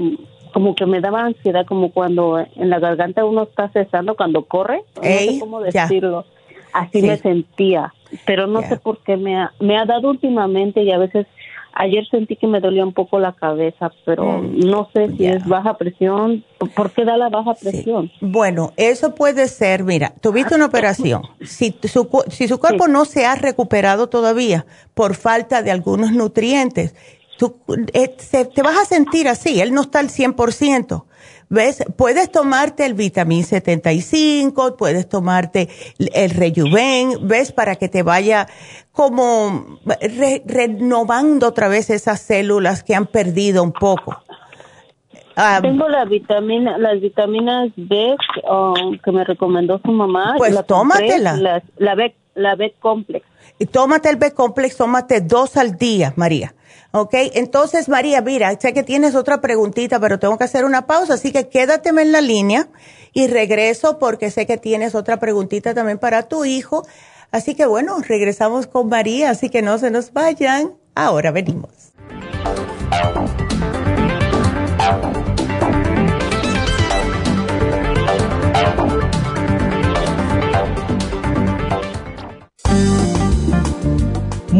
Speaker 4: como que me daba ansiedad, como cuando en la garganta uno está cesando, cuando corre, no sé cómo decirlo. Así me sentía, pero no sé por qué me ha, me ha dado últimamente y a veces Ayer sentí que me dolía un poco la cabeza, pero mm. no sé si es baja presión. ¿Por qué da la baja presión?
Speaker 2: Bueno, eso puede ser, mira, tuviste una operación. Si su, si su cuerpo no se ha recuperado todavía por falta de algunos nutrientes, tú, eh, te vas a sentir así, él no está al 100%. ¿Ves? Puedes tomarte el vitamín 75, puedes tomarte el rejuven, ¿ves? Para que te vaya como renovando otra vez esas células que han perdido un poco.
Speaker 4: Ah, Tengo la vitamina, las vitaminas B um, que me recomendó su mamá.
Speaker 2: Pues tómatela.
Speaker 4: la, B, la B complex.
Speaker 2: Y tómate el B complex, tómate dos al día, María. ¿Ok? Entonces, María, mira, sé que tienes otra preguntita, pero tengo que hacer una pausa, así que quédateme en la línea y regreso porque sé que tienes otra preguntita también para tu hijo. Así que bueno, regresamos con María, así que no se nos vayan. Ahora venimos.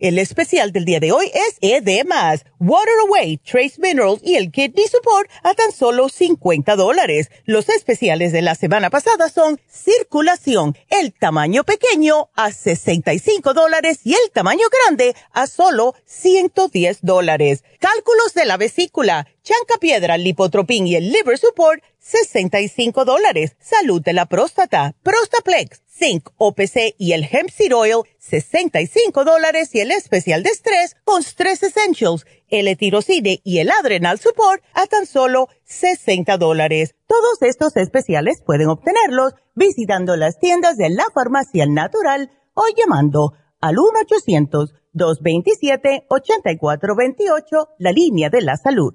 Speaker 2: El especial del día de hoy es ED+, Water Away, Trace Minerals y el Kidney Support a tan solo 50 dólares. Los especiales de la semana pasada son Circulación, el tamaño pequeño a 65 dólares y el tamaño grande a solo 110 dólares. Cálculos de la vesícula, Chanca Piedra, Lipotropin y el Liver Support, 65 dólares. Salud de la próstata, Prostaplex Zinc, OPC y el Hemp Seed Oil, 65 dólares y el especial de estrés con Stress Essentials, el etirocide y el Adrenal Support a tan solo 60 dólares. Todos estos especiales pueden obtenerlos visitando las tiendas de la farmacia natural o llamando al 1-800-227-8428, la línea de la salud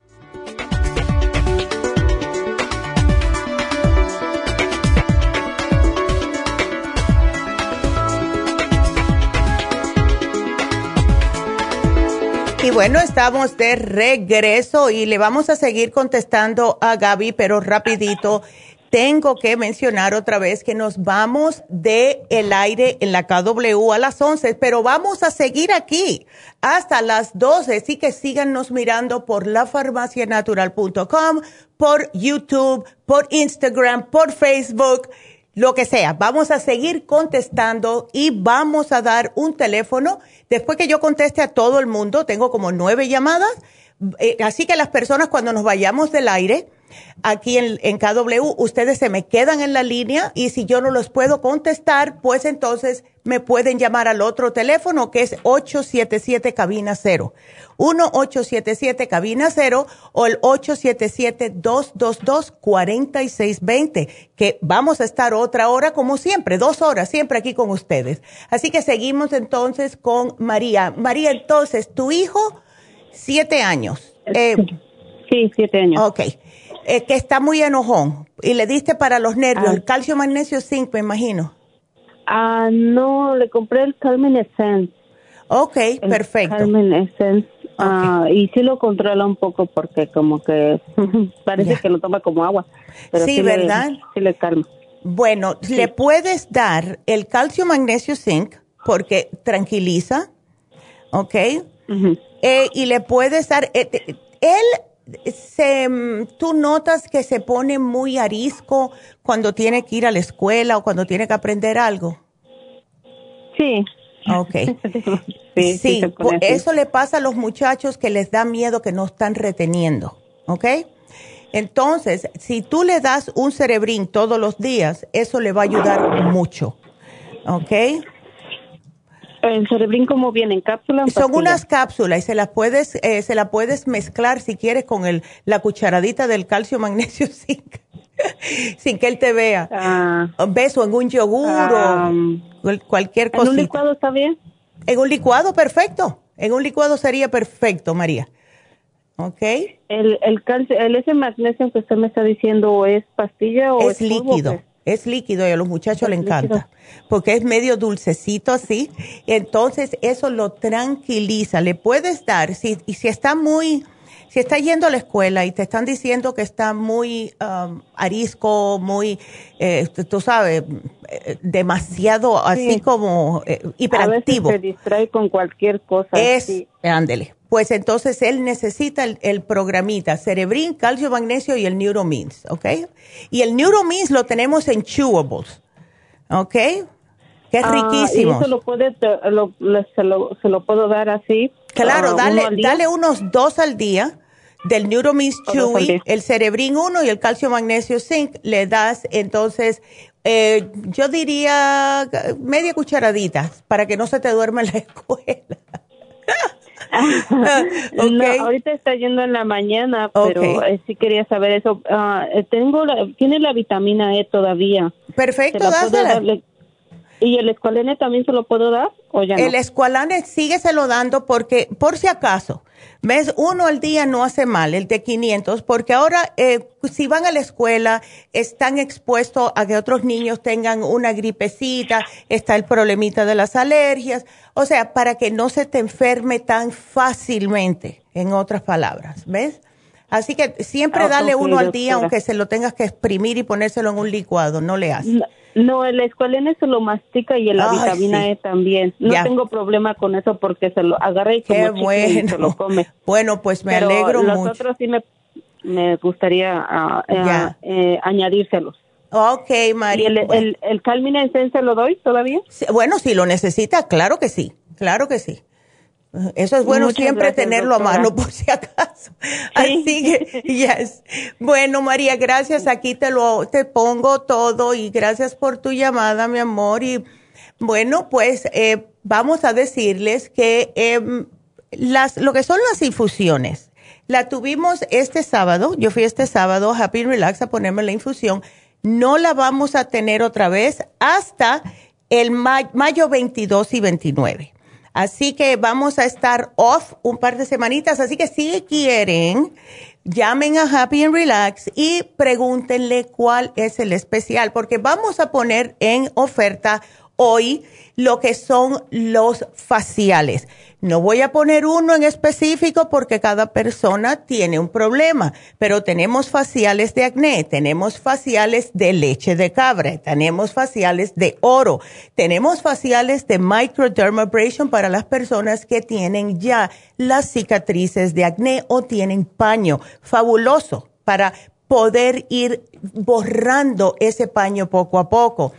Speaker 2: Y bueno, estamos de regreso y le vamos a seguir contestando a Gaby, pero rapidito. Tengo que mencionar otra vez que nos vamos de el aire en la KW a las 11, pero vamos a seguir aquí hasta las 12, así que síganos mirando por lafarmacianatural.com, por YouTube, por Instagram, por Facebook lo que sea. Vamos a seguir contestando y vamos a dar un teléfono. Después que yo conteste a todo el mundo, tengo como nueve llamadas. Eh, así que las personas cuando nos vayamos del aire, aquí en, en, KW, ustedes se me quedan en la línea y si yo no los puedo contestar, pues entonces me pueden llamar al otro teléfono que es 877 cabina 0. 1877 cabina 0 o el 877-222-4620, que vamos a estar otra hora como siempre, dos horas, siempre aquí con ustedes. Así que seguimos entonces con María. María, entonces, tu hijo, siete años.
Speaker 4: Eh, sí, siete años.
Speaker 2: Ok. Eh, que está muy enojón. Y le diste para los nervios, ah. el calcio, magnesio, zinc, me imagino.
Speaker 4: Ah, no, le compré el Calmin Essence.
Speaker 2: Ok, perfecto.
Speaker 4: Calmin Essence. Ah, y sí lo controla un poco porque como que parece que lo toma como agua.
Speaker 2: sí, ¿verdad?
Speaker 4: sí le calma.
Speaker 2: Bueno, le puedes dar el calcio, magnesio, zinc porque tranquiliza, ¿ok? Eh, y le puedes dar, eh, él, se, mm, tú notas que se pone muy arisco cuando tiene que ir a la escuela o cuando tiene que aprender algo.
Speaker 4: Sí.
Speaker 2: Ok. sí, sí eso le pasa a los muchachos que les da miedo que no están reteniendo, ¿ok? Entonces, si tú le das un cerebrín todos los días, eso le va a ayudar mucho, ¿ok?
Speaker 4: ¿El cerebrín cómo viene? ¿En cápsula?
Speaker 2: Son unas cápsulas y se las puedes, eh, se la puedes mezclar si quieres con el, la cucharadita del calcio magnesio zinc, sin que él te vea. Ah. Beso en un yogur o ah. cualquier cosa.
Speaker 4: ¿En un licuado está bien?
Speaker 2: En un licuado, perfecto. En un licuado sería perfecto, María. ¿Ok?
Speaker 4: El, el, calcio, el ese magnesio que usted me está diciendo, ¿es pastilla o
Speaker 2: es, líquido? Es líquido y a los muchachos les encanta porque es medio dulcecito así. Entonces eso lo tranquiliza. Le puedes dar, si, y si está muy, si está yendo a la escuela y te están diciendo que está muy um, arisco, muy, eh, tú sabes, eh, demasiado así como eh, hiperactivo.
Speaker 4: A veces se distrae con cualquier cosa.
Speaker 2: Es, ándele pues entonces él necesita el, programita Cerebrin, calcio, magnesio y el Neuromins, ¿ok? Y el Neuromins lo tenemos en chewables, ¿ok? Que es ah, riquísimo.
Speaker 4: ¿Y eso lo puede, lo, se, lo, se, lo, puedo dar así?
Speaker 2: Claro, dale, dale unos dos al día del Neuromins Chewy, el Cerebrin 1 y el calcio, magnesio, zinc. Le das entonces eh, yo diría media cucharadita para que no se te duerma en la escuela.
Speaker 4: no, ahorita está yendo en la mañana, pero eh, sí quería saber eso. Eh, tengo tiene la vitamina E todavía.
Speaker 2: Perfecto,
Speaker 4: ¿Y el escualene también se lo puedo dar o ya
Speaker 2: El escualane sígueselo dando porque, por si acaso, ves, uno al día no hace mal, el de 500, porque ahora eh, si van a la escuela están expuestos a que otros niños tengan una gripecita, está el problemita de las alergias, o sea, para que no se te enferme tan fácilmente, en otras palabras, ¿ves? Así que siempre ah, dale uno al día, aunque se lo tengas que exprimir y ponérselo en un licuado, no le hace.
Speaker 4: No, el escualene se lo mastica y la vitamina E también. No tengo problema con eso porque se lo agarra y, Qué bueno. se lo come.
Speaker 2: Bueno, pues me alegro
Speaker 4: los
Speaker 2: mucho.
Speaker 4: Nosotros sí me, me gustaría uh, eh, añadírselos.
Speaker 2: Ok, María.
Speaker 4: ¿Y el, el, el se lo doy todavía?
Speaker 2: bueno, si lo necesita, claro que sí, claro que sí. Eso es bueno siempre tenerlo a mano por si acaso. Así que, yes. Bueno, María, gracias. Aquí te lo, te pongo todo y gracias por tu llamada, mi amor. Y bueno, pues eh, vamos a decirles que eh, las, lo que son las infusiones, la tuvimos este sábado. Yo fui este sábado, Happy Relax, a ponerme la infusión. No la vamos a tener otra vez hasta el mayo 22 y 29. Así que vamos a estar off un par de semanitas. Así que si quieren, llamen a Happy and Relax y pregúntenle cuál es el especial, porque vamos a poner en oferta hoy lo que son los faciales. No voy a poner uno en específico porque cada persona tiene un problema, pero tenemos faciales de acné, tenemos faciales de leche de cabra, tenemos faciales de oro, tenemos faciales de microdermabrasion para las personas que tienen ya las cicatrices de acné o tienen paño. Fabuloso para poder ir borrando ese paño poco a poco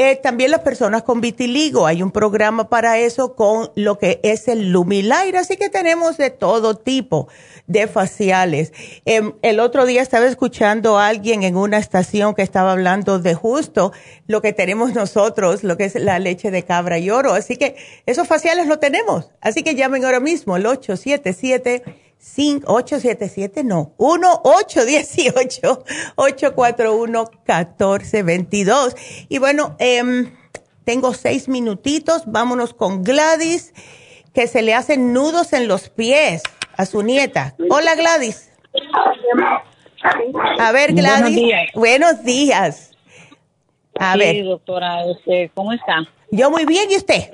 Speaker 2: eh, también las personas con vitiligo, hay un programa para eso con lo que es el Lumilair, así que tenemos de todo tipo de faciales. Em, el otro día estaba escuchando a alguien en una estación que estaba hablando de justo lo que tenemos nosotros, lo que es la leche de cabra y oro, así que esos faciales lo tenemos, así que llamen ahora mismo el 877 877 no, 1-818-841-1422. Y bueno, eh, tengo seis minutitos, vámonos con Gladys, que se le hacen nudos en los pies a su nieta. Hola Gladys. A ver, Gladys. Buenos días. Buenos días.
Speaker 5: A sí, ver. doctora, este, ¿cómo está?
Speaker 2: Yo muy bien, ¿y usted?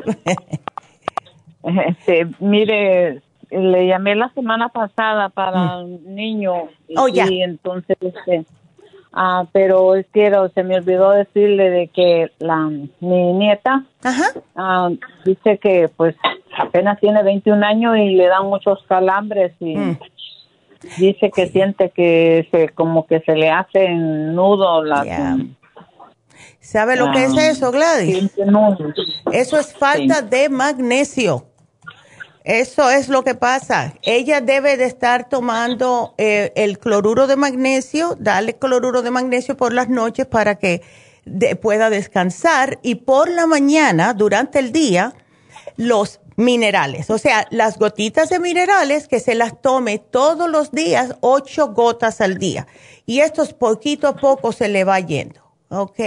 Speaker 5: este, mire, le llamé la semana pasada para un mm. niño.
Speaker 2: Oh, y,
Speaker 5: entonces, este, ah, pero es que se me olvidó decirle de que la mi nieta ah, dice que pues apenas tiene 21 años y le dan muchos calambres y mm. dice que siente que se como que se le hace nudo la
Speaker 2: ¿Sabe lo que es eso, Gladys? Eso es falta de magnesio. Eso es lo que pasa. Ella debe de estar tomando eh, el cloruro de magnesio, darle cloruro de magnesio por las noches para que pueda descansar y por la mañana, durante el día, los minerales, o sea, las gotitas de minerales que se las tome todos los días, ocho gotas al día. Y esto poquito a poco se le va yendo, ¿ok?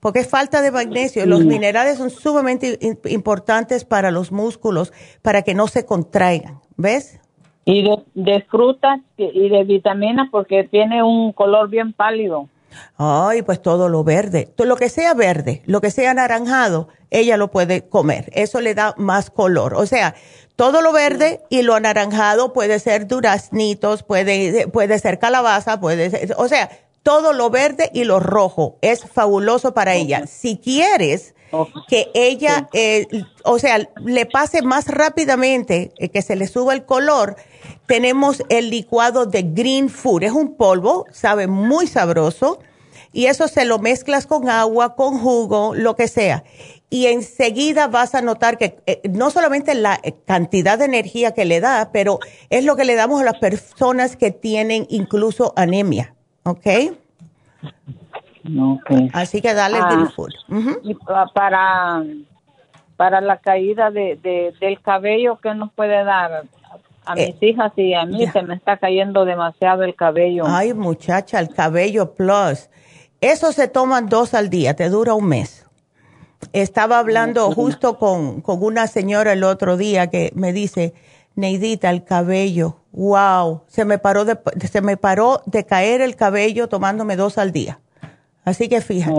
Speaker 2: Porque es falta de magnesio. Los minerales son sumamente importantes para los músculos, para que no se contraigan, ¿ves?
Speaker 5: Y de, frutas y de vitaminas, porque tiene un color bien pálido.
Speaker 2: Ay, pues todo lo verde, lo que sea verde, lo que sea anaranjado, ella lo puede comer. Eso le da más color. O sea, todo lo verde y lo anaranjado puede ser duraznitos, puede, puede ser calabaza, puede ser, o sea, todo lo verde y lo rojo. Es fabuloso para ella. Si quieres que ella, eh, o sea, le pase más rápidamente, eh, que se le suba el color, tenemos el licuado de Green Food. Es un polvo, sabe muy sabroso. Y eso se lo mezclas con agua, con jugo, lo que sea. Y enseguida vas a notar que eh, no solamente la cantidad de energía que le da, pero es lo que le damos a las personas que tienen incluso anemia ¿ok? Así que dale ah,
Speaker 5: y para, para la caída de, del cabello, ¿qué nos puede dar? A mis eh, hijas y a mí se me está cayendo demasiado el cabello.
Speaker 2: Ay, muchacha, el cabello plus. Eso se toman dos al día, te dura un mes. Estaba hablando justo con, con una señora el otro día que me dice, Neidita, el cabello, wow, se me paró de, se me paró de caer el cabello tomándome dos al día. Así que fíjate.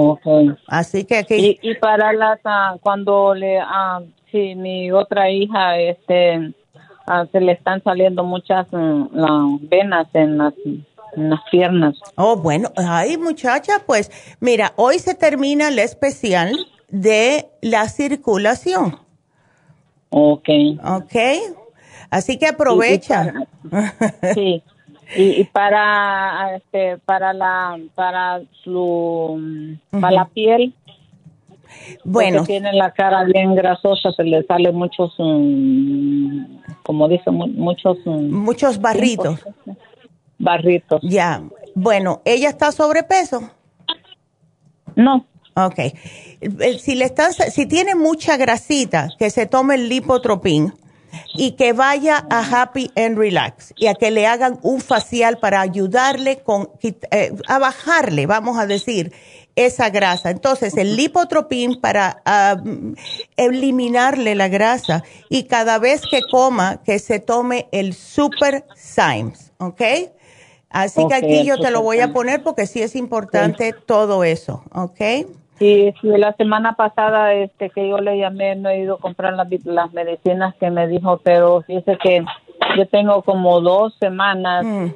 Speaker 2: Así que aquí.
Speaker 5: Y, para las, ah, cuando le, ah, si mi otra hija, este, ah, se le están saliendo muchas mm, venas en las, en las piernas.
Speaker 2: Oh, bueno, ay muchacha, pues mira, hoy se termina el especial de la circulación.
Speaker 5: Ok.
Speaker 2: Ok. Así que aprovecha.
Speaker 5: sí. Y, para este para la para su para la piel bueno. tiene la cara bien grasosa se le sale muchos mm, como dice muchos
Speaker 2: mm, muchos barritos.
Speaker 5: barritos.
Speaker 2: Ya. Bueno ella está sobrepeso
Speaker 5: no.
Speaker 2: Ok. Si le estás, si tiene mucha grasita, que se tome el lipotropín y que vaya a Happy and Relax y a que le hagan un facial para ayudarle con, eh, a bajarle, vamos a decir, esa grasa. Entonces, el lipotropín para eliminarle la grasa y cada vez que coma, que se tome el Super Symes, ¿ok? Así que aquí yo te lo voy a poner porque sí es importante todo eso, ¿ok?
Speaker 5: Sí, la semana pasada este que yo le llamé no he ido a comprar las, las medicinas que me dijo, pero fíjese que yo tengo como dos semanas mm.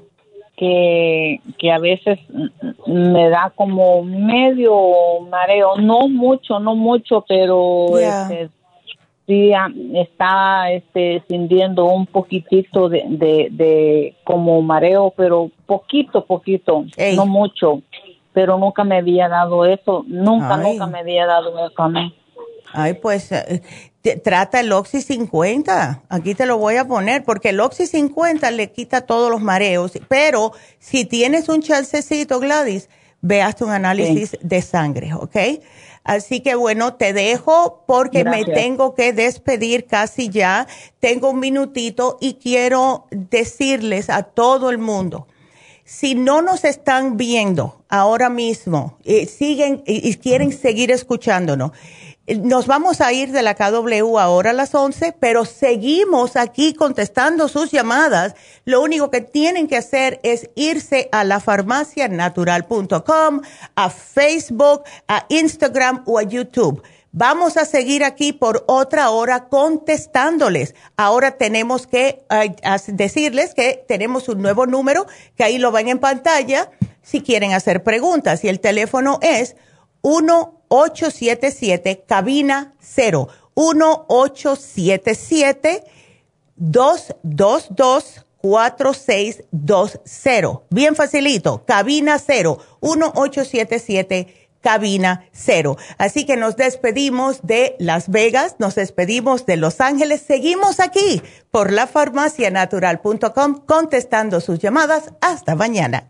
Speaker 5: que, que a veces me da como medio mareo, no mucho, no mucho, pero este, sí está este sintiendo un poquitito de, de, de como mareo, pero poquito, poquito, no mucho pero nunca me había dado eso, nunca, nunca me había dado eso a mí.
Speaker 2: Ay, pues eh, trata el Oxy 50, aquí te lo voy a poner, porque el Oxy 50 le quita todos los mareos, pero si tienes un chancecito, Gladys, veas un análisis de sangre, ¿ok? Así que bueno, te dejo porque me tengo que despedir casi ya. Tengo un minutito y quiero decirles a todo el mundo si no nos están viendo ahora mismo, siguen y, quieren seguir escuchándonos, Nos vamos a ir de la KW ahora a las 11, pero seguimos aquí contestando sus llamadas. Lo único que tienen que hacer es irse a la farmacianatural.com, a Facebook, a Instagram o a YouTube. Vamos a seguir aquí por otra hora contestándoles. Ahora tenemos que decirles que tenemos un nuevo número, que ahí lo ven en pantalla, si quieren hacer preguntas. Y el teléfono es 1 877 cabina 0 1-877-222-4620. Bien facilito, cabina 0 1-877 cabina 0. Así que nos despedimos de Las Vegas, nos despedimos de Los Ángeles, seguimos aquí por lafarmacianatural.com contestando sus llamadas. Hasta mañana.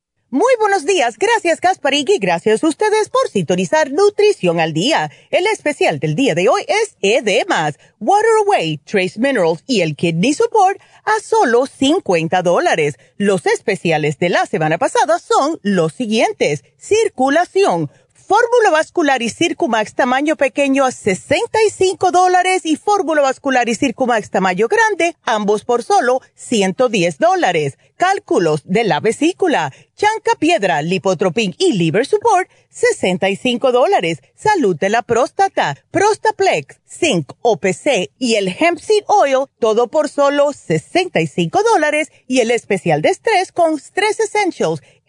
Speaker 2: Muy buenos días, gracias Gasparín y gracias a ustedes por sintonizar Nutrición al Día. El especial del día de hoy es Edemas, Water Away, Trace Minerals y el Kidney Support a solo 50 dólares. Los especiales de la semana pasada son los siguientes. Circulación Fórmula vascular y Circumax tamaño pequeño a 65 dólares y fórmula vascular y Circumax tamaño grande, ambos por solo 110 dólares. Cálculos de la vesícula, chanca piedra, lipotropin y liver support, 65 dólares. Salud de la próstata, prostaplex, zinc, OPC y el hemp seed oil, todo por solo 65 dólares. Y el especial de estrés con Stress Essentials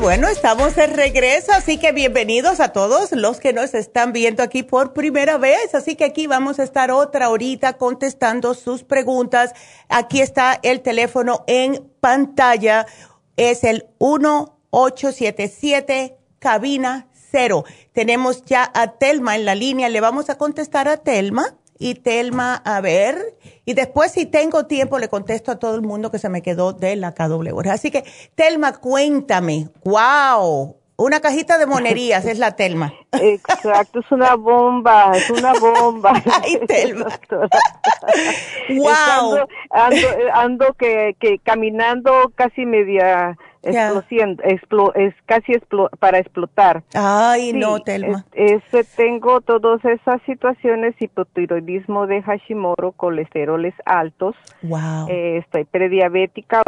Speaker 2: Bueno, estamos de regreso, así que bienvenidos a todos los que nos están viendo aquí por primera vez. Así que aquí vamos a estar otra horita contestando sus preguntas. Aquí está el teléfono en pantalla. Es el 1877 cabina cero. Tenemos ya a Telma en la línea. Le vamos a contestar a Telma. Y Telma, a ver, y después si tengo tiempo le contesto a todo el mundo que se me quedó de la KW. Así que, Telma, cuéntame, wow, Una cajita de monerías es la Telma.
Speaker 6: Exacto, es una bomba, es una bomba.
Speaker 2: Ay, Telma. wow.
Speaker 6: Ando, ando, que, que caminando casi media explosión, es casi para explotar.
Speaker 2: Ay, no, Telma.
Speaker 6: Este, tengo todas esas situaciones, hipotiroidismo de Hashimoto, colesteroles altos.
Speaker 2: Wow.
Speaker 6: Eh, estoy prediabética,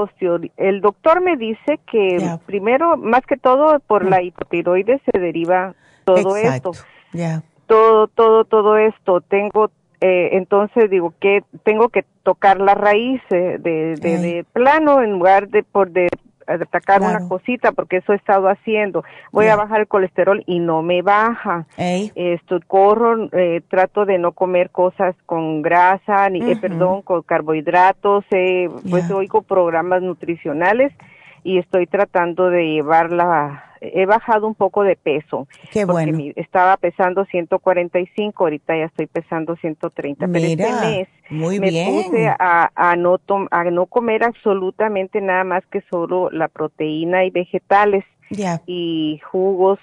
Speaker 6: El doctor me dice que primero, más que todo, por la hipotiroides se deriva todo esto.
Speaker 2: Ya.
Speaker 6: Todo, todo, todo esto. Tengo eh, entonces digo que tengo que tocar la raíz de, de, de, plano en lugar de por de atacar una cosita porque eso he estado haciendo. Voy a bajar el colesterol y no me baja. Esto corro, eh, trato de no comer cosas con grasa ni eh, perdón, con carbohidratos, eh, pues oigo programas nutricionales y estoy tratando de llevarla he bajado un poco de peso.
Speaker 2: Qué bueno.
Speaker 6: estaba pesando 145, ahorita ya estoy pesando 130. pero este mes
Speaker 2: muy
Speaker 6: me
Speaker 2: bien.
Speaker 6: puse a, a, no a no comer absolutamente nada más que solo la proteína y vegetales y jugos,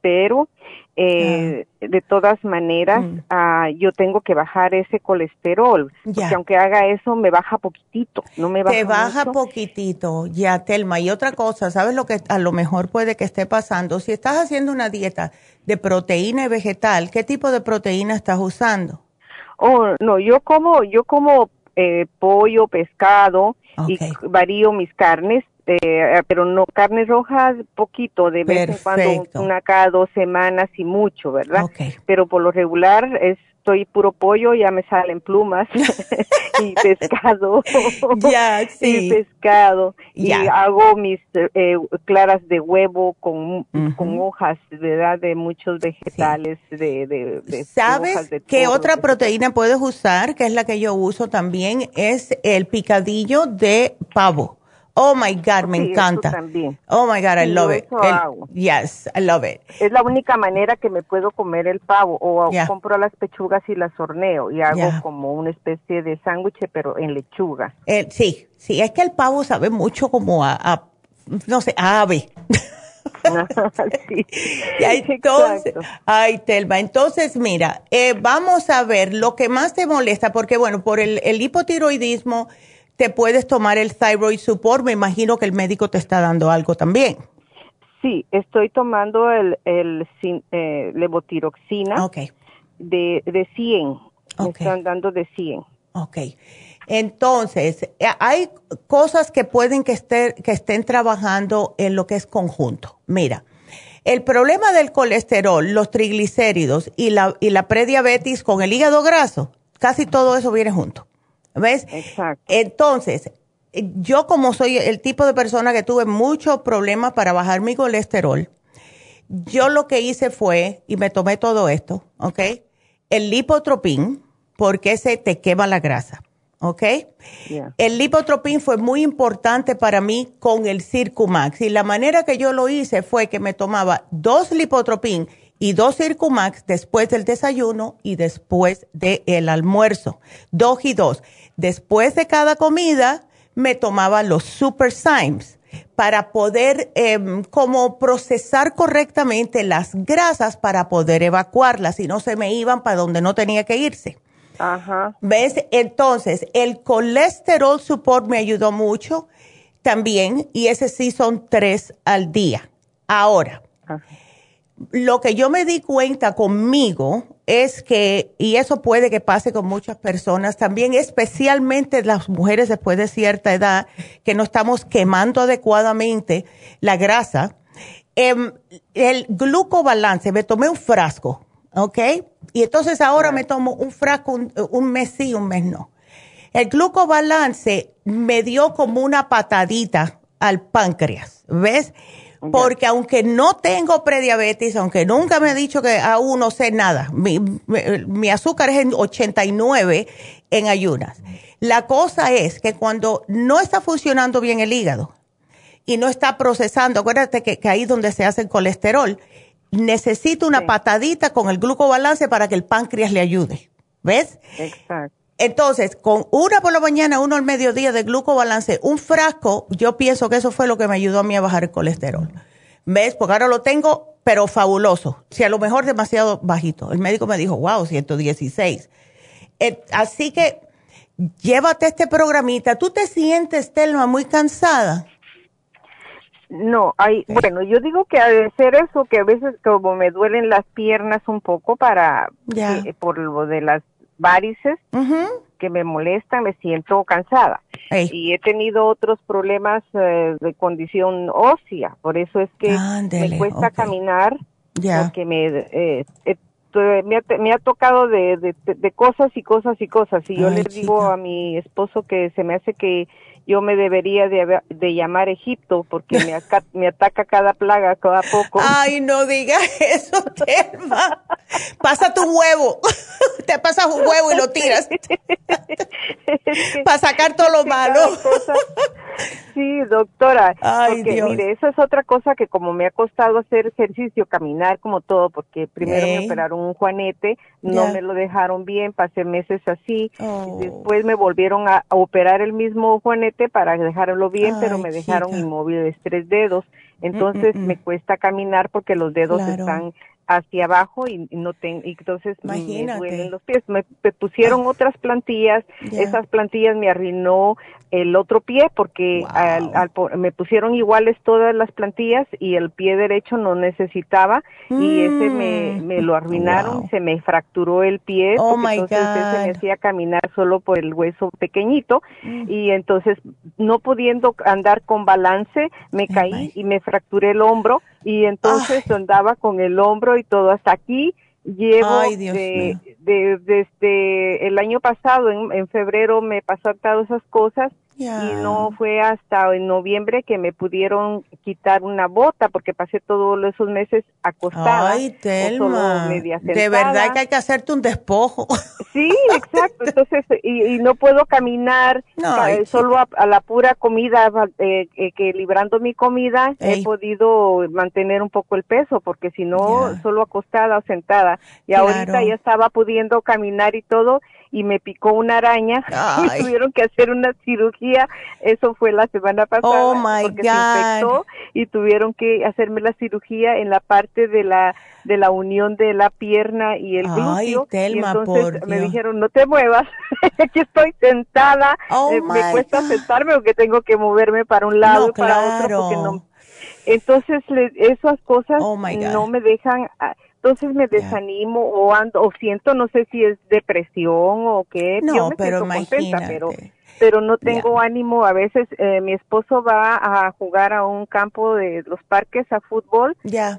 Speaker 6: pero eh, de todas maneras, mm. ah, yo tengo que bajar ese colesterol, porque aunque haga eso, me baja poquitito, no me baja
Speaker 2: Te baja poquitito, ya, Telma. Y otra cosa, ¿sabes lo que a lo mejor puede que esté pasando? Si estás haciendo una dieta de proteína y vegetal, ¿qué tipo de proteína estás usando?
Speaker 6: Oh, no, yo como, yo como eh, pollo, pescado y varío mis carnes eh, pero no carnes rojas poquito, de vez en cuando una cada dos semanas y mucho, ¿verdad? Pero por lo regular estoy puro pollo, ya me salen plumas y pescado.
Speaker 2: ya, sí.
Speaker 6: Y pescado. Y hago mis eh, claras de huevo con, con hojas, ¿verdad? De muchos vegetales, de, de,
Speaker 2: ¿Sabes qué otra proteína puedes usar? Que es la que yo uso también, es el picadillo de pavo. Oh my God, me encanta. Oh my God, I love it. yes, I love it.
Speaker 6: Es la única manera que me puedo comer el pavo. O compro las pechugas y las horneo y hago como una especie de sándwich, pero en lechuga.
Speaker 2: Eh, sí, sí, es que el pavo sabe mucho como a, no sé, a ave.
Speaker 6: sí.
Speaker 2: entonces, ay, Telma, entonces mira, eh, vamos a ver lo que más te molesta, porque bueno, por el, el hipotiroidismo te puedes tomar el thyroid support. Me imagino que el médico te está dando algo también.
Speaker 6: Sí, estoy tomando el, el eh, levotiroxina de, de 100. Me están dando de 100.
Speaker 2: Ok. Entonces, eh, hay cosas que pueden que, estén que estén trabajando en lo que es conjunto. Mira, el problema del colesterol, los triglicéridos y la, y la prediabetes con el hígado graso, casi todo eso viene junto. ¿Ves?
Speaker 6: Exacto.
Speaker 2: Entonces, yo como soy el tipo de persona que tuve muchos problemas para bajar mi colesterol, yo lo que hice fue, y me tomé todo esto, ¿ok? El lipotropín, porque ese te quema la grasa, ¿ok? El lipotropín fue muy importante para mí con el Circumax. Y la manera que yo lo hice fue que me tomaba dos lipotropín y dos Circumax después del desayuno y después del almuerzo. Dos y dos. Después de cada comida me tomaba los Super Symes para poder em, como procesar correctamente las grasas para poder evacuarlas y no se me iban para donde no tenía que irse.
Speaker 6: Ajá.
Speaker 2: ¿Ves? Entonces, el colesterol support me ayudó mucho también y ese sí son tres al día. Ahora, lo que yo me di cuenta conmigo es que, y eso puede que pase con muchas personas, también especialmente las mujeres después de cierta edad, que no estamos quemando adecuadamente la grasa, em, el glucobalance, me tomé un frasco, ¿ok? Y entonces ahora me tomo un frasco un, un mes sí, un mes no. El glucobalance me dio como una patadita al páncreas, ¿ves? Porque aunque no tengo prediabetes, aunque nunca me ha dicho que aún no sé nada, mi, azúcar es en 89 en ayunas. La cosa es que cuando no está funcionando bien el hígado y no está procesando, acuérdate que, ahí es donde se hace el colesterol, necesito una patadita con el glucobalance para que el páncreas le ayude. ¿Ves?
Speaker 6: Exacto.
Speaker 2: Entonces, con una por la mañana, uno al mediodía de glucobalance, un frasco, yo pienso que eso fue lo que me ayudó a mí a bajar el colesterol. ¿Ves? Porque ahora lo tengo, pero fabuloso. Si a lo mejor demasiado bajito. El médico me dijo, wow, 116. Eh, así que llévate este programita. ¿Tú te sientes, Telma, muy cansada?
Speaker 6: No, hay, bueno, yo digo que al ser eso, que a veces como me duelen las piernas un poco para, eh, por lo de las varices que me molestan, me siento cansada. Y he tenido otros problemas eh, de condición ósea, por eso es que me cuesta caminar, porque me, eh, me, ha, tocado de, de, cosas y cosas y cosas. Y yo le digo a mi esposo que se me hace que yo me debería de, de llamar Egipto porque me, me, ataca cada plaga cada poco.
Speaker 2: Ay, no digas eso, Telma. Pasa tu huevo. Te pasas un huevo y lo tiras. Para sacar todo lo malo.
Speaker 6: Sí, doctora. Ay, porque, mire, esa es otra cosa que como me ha costado hacer ejercicio, caminar como todo, porque primero me operaron un juanete, no me lo dejaron bien, pasé meses así. Oh. Después me volvieron a, operar el mismo juanete para dejarlo bien, pero me dejaron inmóvil de tres dedos. Mm, entonces mm, me mm. cuesta caminar porque los dedos están hacia abajo y, no tengo, entonces me duelen los pies. Me, pusieron ah. otras plantillas, esas plantillas me arruinó el otro pie porque al, me pusieron iguales todas las plantillas y el pie derecho no necesitaba y ese me, mm. me lo arruinaron, se me fracturó el pie oh entonces se me hacía caminar solo por el hueso pequeñito mm. y entonces no pudiendo andar con balance me caí y me fracturé el hombro y entonces andaba con el hombro y todo. Hasta aquí llevo de, de, desde el año pasado en, en febrero me pasó todas esas cosas y no fue hasta en noviembre que me pudieron quitar una bota porque pasé todos esos meses acostada.
Speaker 2: Ay, Telma. De verdad que hay que hacerte un despojo.
Speaker 6: Sí, exacto. Entonces, y, no puedo caminar solo a, la pura comida, eh, eh, que librando mi comida he podido mantener un poco el peso porque si no, solo acostada o sentada. Y ahorita ya estaba pudiendo caminar y todo y me picó una araña y tuvieron que hacer una cirugía. Eso fue la semana pasada.
Speaker 2: Oh my porque Se infectó
Speaker 6: y tuvieron que hacerme la cirugía en la parte de la de la unión de la pierna y el glúteo. y entonces me dijeron, no te muevas, aquí estoy sentada, oh eh, me cuesta sentarme porque tengo que moverme para un lado y para otro porque no. Entonces esas cosas oh no me dejan entonces me desanimo o ando o siento no sé si es depresión o qué
Speaker 2: no pero contenta,
Speaker 6: pero pero no tengo ánimo. A veces eh, mi esposo va a jugar a un campo de los parques a fútbol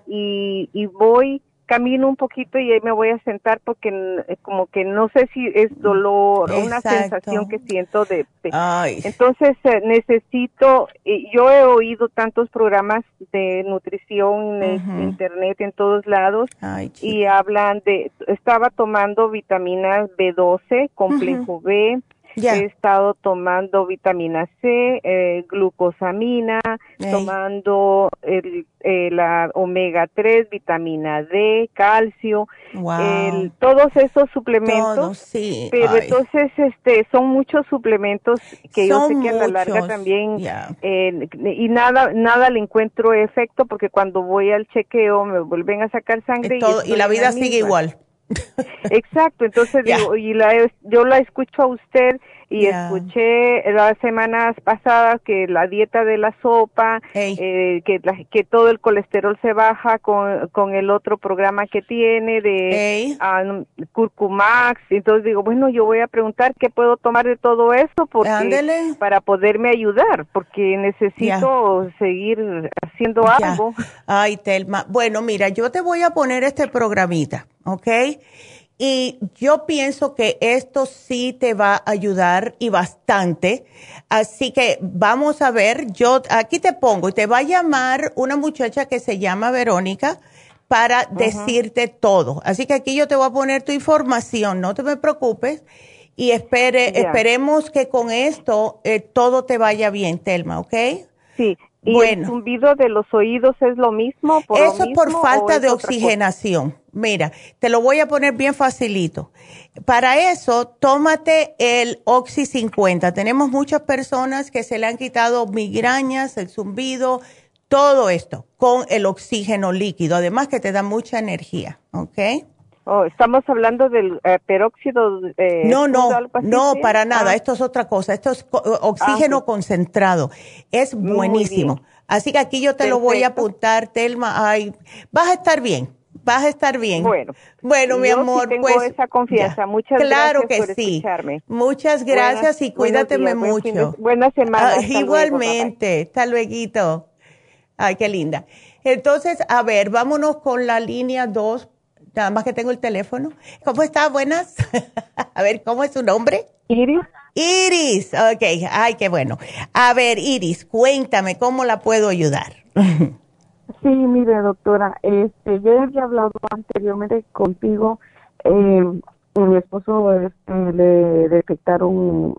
Speaker 6: y, y voy camino un poquito y ahí me voy a sentar porque eh, como que no sé si es dolor o una sensación que siento de, entonces eh, necesito yo he oído tantos programas de nutrición en internet en todos lados y hablan de estaba tomando vitaminas B12 complejo B He estado tomando vitamina C, eh, glucosamina, tomando el, eh, la omega 3, vitamina D, calcio, todos esos suplementos.
Speaker 2: sí.
Speaker 6: Pero entonces este son muchos suplementos que yo sé que a la larga también eh, y nada nada le encuentro efecto porque cuando voy al chequeo me vuelven a sacar sangre
Speaker 2: y, y la vida sigue igual.
Speaker 6: Exacto, entonces digo, y la, yo la escucho a usted y escuché las semanas pasadas que la dieta de la sopa, eh, que, que todo el colesterol se baja con, con el otro programa que tiene de um, Curcumax. Entonces digo, bueno, yo voy a preguntar qué puedo tomar de todo eso porque, para poderme ayudar, porque necesito seguir haciendo algo.
Speaker 2: Ay, Telma. Bueno, mira, yo te voy a poner este programita, ¿ok? Y yo pienso que esto sí te va a ayudar y bastante. Así que vamos a ver, yo aquí te pongo y te va a llamar una muchacha que se llama Verónica para decirte todo. Así que aquí yo te voy a poner tu información, no te me preocupes. Y espere, esperemos que con esto eh, todo te vaya bien, Telma, ¿ok?
Speaker 6: Sí, ¿Y bueno. el zumbido de los oídos es lo mismo?
Speaker 2: Por Eso por falta de oxigenación. Mira, te lo voy a poner bien facilito. Para eso, tómate el Oxy 50. Tenemos muchas personas que se le han quitado migrañas, el zumbido, todo esto con el oxígeno líquido, además que te da mucha energía, ¿ok?
Speaker 6: Oh, estamos hablando del eh, peróxido.
Speaker 2: Eh, no, no, no, para nada. Ah. Esto es otra cosa. Esto es oxígeno ah, concentrado. Es buenísimo. Así que aquí yo te lo voy a apuntar, Telma. Ay, vas a estar bien. Vas a estar bien.
Speaker 6: Bueno,
Speaker 2: bueno, mi amor,
Speaker 6: tengo
Speaker 2: pues
Speaker 6: esa confianza. Muchas
Speaker 2: claro
Speaker 6: gracias
Speaker 2: que sí. Muchas gracias y cuídateme mucho.
Speaker 6: buena semana.
Speaker 2: Ah, igualmente. hasta luego. Ay, qué linda. Entonces, a ver, vámonos con la línea 2. Nada más que tengo el teléfono. ¿Cómo está? Buenas. a ver, ¿cómo es su nombre?
Speaker 7: Iris.
Speaker 2: Iris, ok. Ay, qué bueno. A ver, Iris, cuéntame, ¿cómo la puedo ayudar?
Speaker 7: Sí, mire, doctora, este, yo había hablado anteriormente contigo. Eh, mi esposo este, le detectaron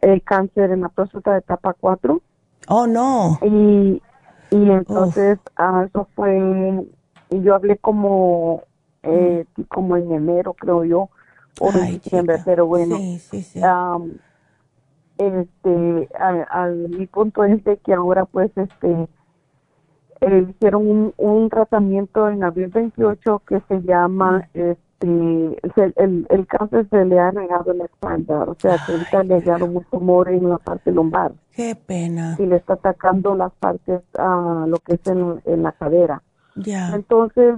Speaker 7: el cáncer en la próstata de etapa 4.
Speaker 2: Oh, no.
Speaker 7: Y, y entonces ah, eso fue, y yo hablé como, eh, como en enero, creo yo, o en diciembre, pero bueno. Sí, sí, sí. este, al, mi punto es de que ahora pues este eh, hicieron un, un, tratamiento en abril 28 que se llama este el, el, cáncer se le ha regado en la espalda, o sea que ahorita le hallaron un tumor en la parte lumbar.
Speaker 2: Qué pena.
Speaker 7: Y le está atacando las partes, a lo que es en, en la cadera.
Speaker 2: Ya.
Speaker 7: Entonces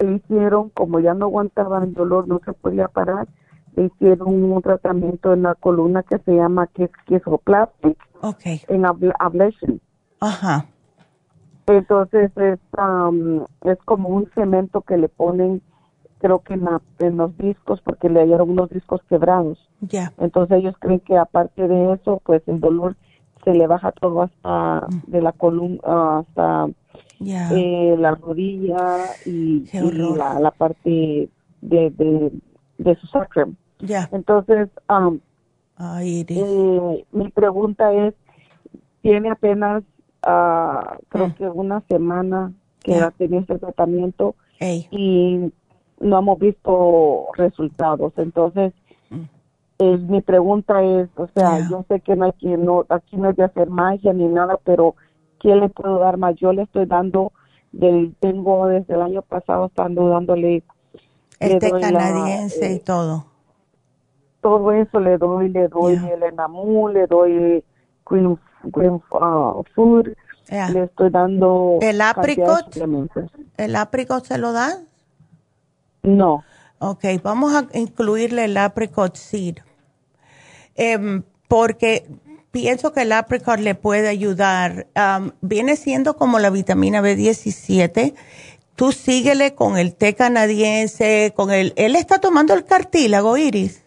Speaker 7: le hicieron, como ya no aguantaba el dolor, no se podía parar, le hicieron un tratamiento en la columna que se llama quesoplastic.
Speaker 2: Okay.
Speaker 7: En ablation.
Speaker 2: Ajá.
Speaker 7: Entonces es, es como un cemento que le ponen, creo que en, los discos, porque le hallaron unos discos quebrados.
Speaker 2: Ya.
Speaker 7: Entonces ellos creen que aparte de eso, pues el dolor se le baja todo hasta mm. de la columna hasta eh, la rodilla y, la, parte de, de, su sacrum.
Speaker 2: Ya.
Speaker 7: Entonces, eh, mi pregunta es, tiene apenas creo mm. que una semana que ha tenido este tratamiento y no hemos visto resultados. Entonces, mm. mi pregunta es, o sea, yo sé que no hay que, no, aquí no hay que hacer magia ni nada, pero ¿qué le puedo dar más? Yo le estoy dando, del, tengo desde el año pasado estando dándole...
Speaker 2: Este canadiense y todo.
Speaker 7: Todo eso le doy, le doy el enamú, le doy Queen Green uh, Food. Le estoy dando.
Speaker 2: ¿El apricot? ¿El apricot se lo da?
Speaker 7: No.
Speaker 2: Ok, vamos a incluirle el apricot seed. Em, porque pienso que el apricot le puede ayudar. viene siendo como la vitamina B17. Tú síguele con el té canadiense, con el... Él está tomando el cartílago, Iris.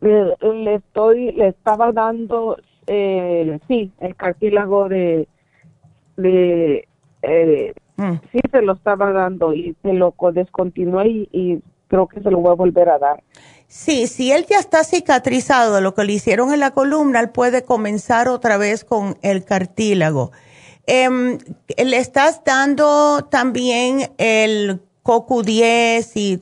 Speaker 7: Le, le estoy, le estaba dando eh, sí, el cartílago de, de eh, mm. sí se lo estaba dando y se lo descontinué y, creo que se lo voy a volver a dar.
Speaker 2: Sí, si él ya está cicatrizado de lo que le hicieron en la columna, él puede comenzar otra vez con el cartílago. Em, le estás dando también el CoQ10 y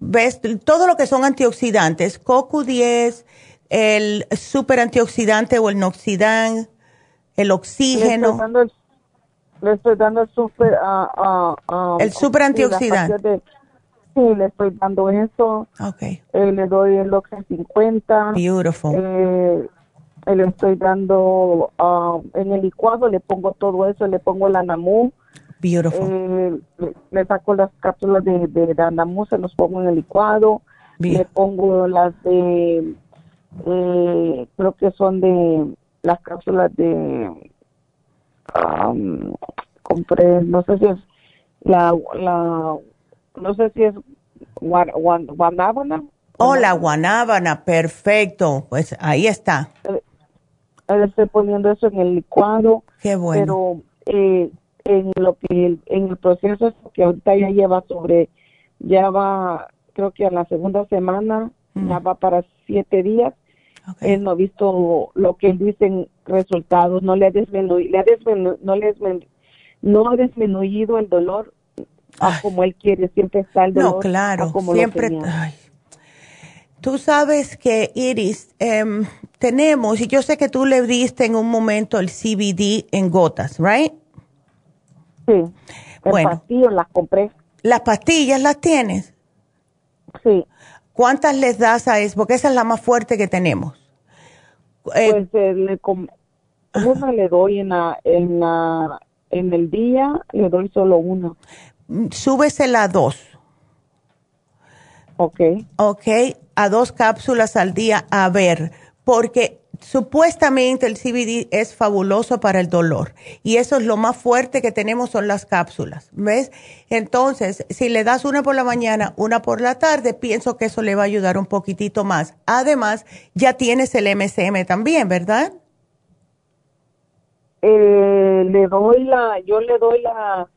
Speaker 2: ves todo lo que son antioxidantes, CoQ10, el super antioxidante o el noxidán, el oxígeno.
Speaker 7: Le estoy dando el, super, uh, uh,
Speaker 2: el super antioxidante.
Speaker 7: Sí, le estoy dando eso.
Speaker 2: Okay.
Speaker 7: Eh, le doy el Oxy 50.
Speaker 2: Beautiful.
Speaker 7: Eh, le estoy dando en el licuado, le pongo todo eso, le pongo el anamú.
Speaker 2: Beautiful.
Speaker 7: Eh, le, saco las cápsulas de, de, anamú, se los pongo en el licuado. Le pongo las de eh, creo que son de las cápsulas de compré no sé si es la la no sé si es guanábana.
Speaker 2: Oh la guanábana perfecto. Pues ahí está.
Speaker 7: Eh, eh, estoy poniendo eso en el licuado
Speaker 2: qué bueno.
Speaker 7: pero eh, en lo que en el proceso que ahorita ya lleva sobre ya va creo que a la segunda semana ya va para siete días. Él no ha visto lo que dicen resultados, no le ha disminuido, no, le no ha disminuido el dolor como él quiere, siempre está el dolor.
Speaker 2: No, claro, siempre. Tú sabes que, Iris, em, tenemos, y yo sé que tú le diste en un momento el CBD en gotas, ¿right?
Speaker 7: Sí. Bueno. pastillas las compré.
Speaker 2: ¿Las pastillas las tienes?
Speaker 7: Sí.
Speaker 2: ¿Cuántas les das a eso? Porque esa es la más fuerte que tenemos.
Speaker 7: Eh, pues eh, le, una le doy en, la, en, la, en el día, le doy solo una.
Speaker 2: Súbesela a dos.
Speaker 7: Ok.
Speaker 2: Ok, a dos cápsulas al día, a ver, porque supuestamente el CBD es fabuloso para el dolor y eso es lo más fuerte que tenemos son las cápsulas, ¿ves? Entonces, si le das una por la mañana, una por la tarde, pienso que eso le va a ayudar un poquitito más. Además, ya tienes el MSM también, ¿verdad?
Speaker 7: Eh, le doy la, yo le doy la,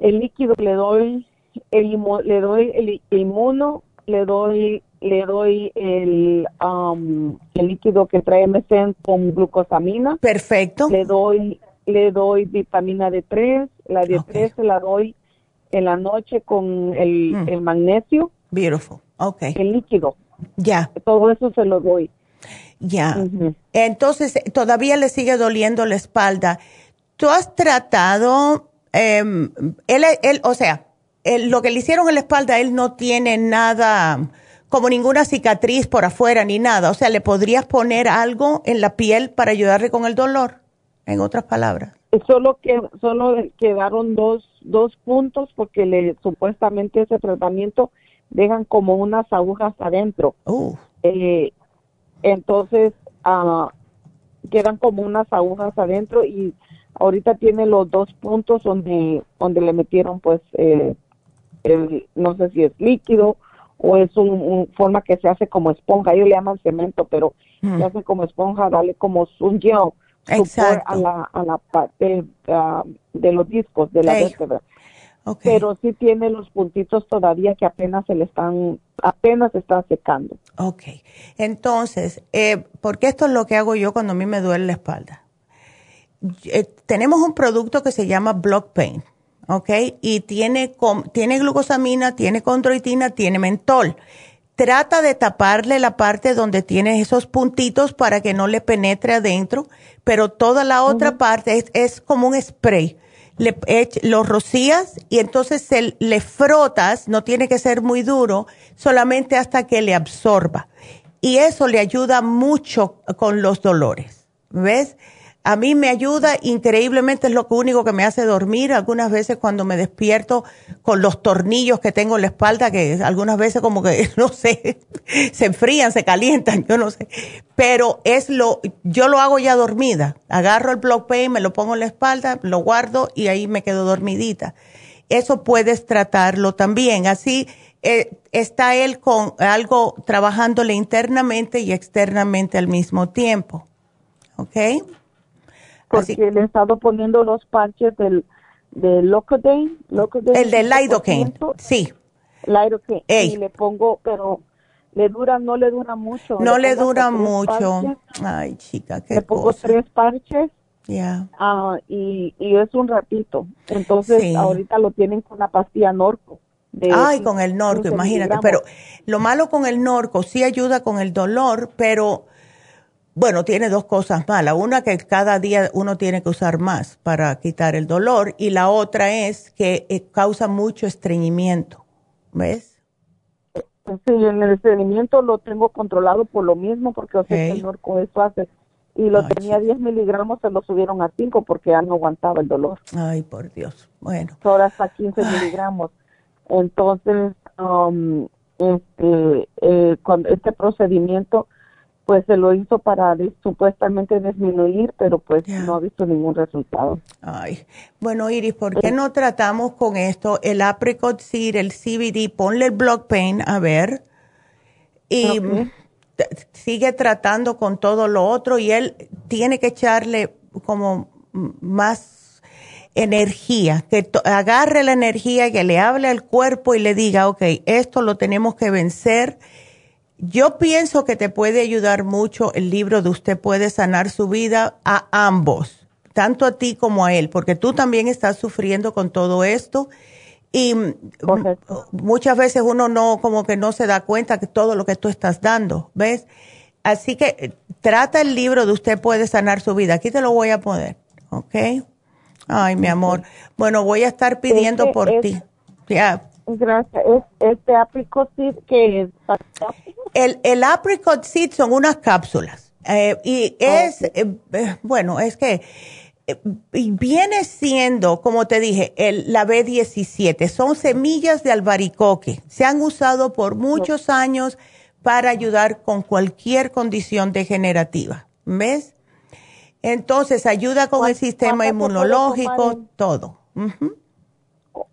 Speaker 7: el líquido, le doy el, le doy el inmuno, le doy le doy el, um, el líquido que trae MSM con glucosamina.
Speaker 2: Perfecto.
Speaker 7: Le doy, le doy vitamina D3, la D3 se la doy en la noche con el, mm. el magnesio.
Speaker 2: Beautiful. Okay.
Speaker 7: El líquido.
Speaker 2: Ya.
Speaker 7: Todo eso se lo doy.
Speaker 2: Ya. Entonces, todavía le sigue doliendo la espalda. ¿Tú has tratado, em, él, él, o sea, lo que le hicieron en la espalda, él no tiene nada como ninguna cicatriz por afuera ni nada. O sea, ¿le podrías poner algo en la piel para ayudarle con el dolor? En otras palabras.
Speaker 7: Solo que solo quedaron dos, dos puntos porque le supuestamente ese tratamiento dejan como unas agujas adentro.
Speaker 2: Uh.
Speaker 7: Eh, entonces uh, quedan como unas agujas adentro y ahorita tiene los dos puntos donde donde le metieron pues eh, el, no sé si es líquido o es un, forma que se hace como esponja, ellos le llaman cemento, pero mm. se hace como esponja, dale como un gel a la, a la parte ah, de los discos de la vértebra. Pero sí tiene los puntitos todavía que apenas se le están, apenas se están secando.
Speaker 2: Ok, entonces, eh, porque esto es lo que hago yo cuando a mí me duele la espalda. Eh, tenemos un producto que se llama Block Pain ¿ok? Y tiene, tiene glucosamina, tiene condroitina, tiene mentol. Trata de taparle la parte donde tiene esos puntitos para que no le penetre adentro, pero toda la otra parte es, como un spray. Le, lo rocías y entonces se, le frotas, no tiene que ser muy duro, solamente hasta que le absorba. Y eso le ayuda mucho con los dolores. ¿Ves? A mí me ayuda increíblemente, es lo único que me hace dormir. Algunas veces cuando me despierto con los tornillos que tengo en la espalda, que algunas veces como que, no sé, se enfrían, se calientan, yo no sé. Pero es lo, yo lo hago ya dormida. Agarro el block pain, me lo pongo en la espalda, lo guardo y ahí me quedo dormidita. Eso puedes tratarlo también. Así eh, está él con algo trabajándole internamente y externamente al mismo tiempo. ¿Ok?
Speaker 7: Porque le he estado poniendo los parches del, del Locodain,
Speaker 2: El del Lidocaine, sí.
Speaker 7: Lidocaine. Y le pongo, pero le dura, no le dura mucho.
Speaker 2: No le, dura mucho. Ay, chica, qué
Speaker 7: Le pongo tres parches.
Speaker 2: Ya.
Speaker 7: Ah, y, y es un ratito. Entonces, ahorita lo tienen con la pastilla Norco.
Speaker 2: Ay, con el Norco, imagínate. Pero lo malo con el Norco sí ayuda con el dolor, pero bueno, tiene dos cosas malas. Una que cada día uno tiene que usar más para quitar el dolor y la otra es que eh, causa mucho estreñimiento. ¿Ves?
Speaker 7: Sí, el estreñimiento lo tengo controlado por lo mismo porque o sea, el norco eso hace. Y lo tenía 10 miligramos, se lo subieron a 5 porque ya no aguantaba el dolor.
Speaker 2: Ay, por Dios. Bueno.
Speaker 7: Ahora hasta 15 miligramos. Entonces, um, este, eh, cuando este procedimiento pues se lo hizo para supuestamente disminuir, pero pues no ha visto ningún resultado.
Speaker 2: Ay, bueno Iris, ¿por qué no tratamos con esto el apricot seed, el CBD, ponle el block pain a ver. Y sigue tratando con todo lo otro y él tiene que echarle como más energía, que agarre la energía, que le hable al cuerpo y le diga, ok, esto lo tenemos que vencer yo pienso que te puede ayudar mucho el libro de Usted puede sanar su vida a ambos, tanto a ti como a él, porque tú también estás sufriendo con todo esto Y muchas veces uno no, como que no se da cuenta que todo lo que tú estás dando, ¿ves? Así que eh, trata el libro de Usted puede sanar su vida. Aquí te lo voy a poner, ¿ok? Ay, mi amor. Bueno, voy a estar pidiendo por
Speaker 7: es-
Speaker 2: ti. Ya.
Speaker 7: Gracias. ¿Es este apricot seed que es?
Speaker 2: El, el apricot seed son unas cápsulas. Eh, y es, eh, eh, bueno, es que eh, viene siendo, como te dije, el, la B17. Son semillas de albaricoque. Se han usado por muchos años para ayudar con cualquier condición degenerativa. ¿Ves? Entonces, ayuda con el sistema inmunológico, todo.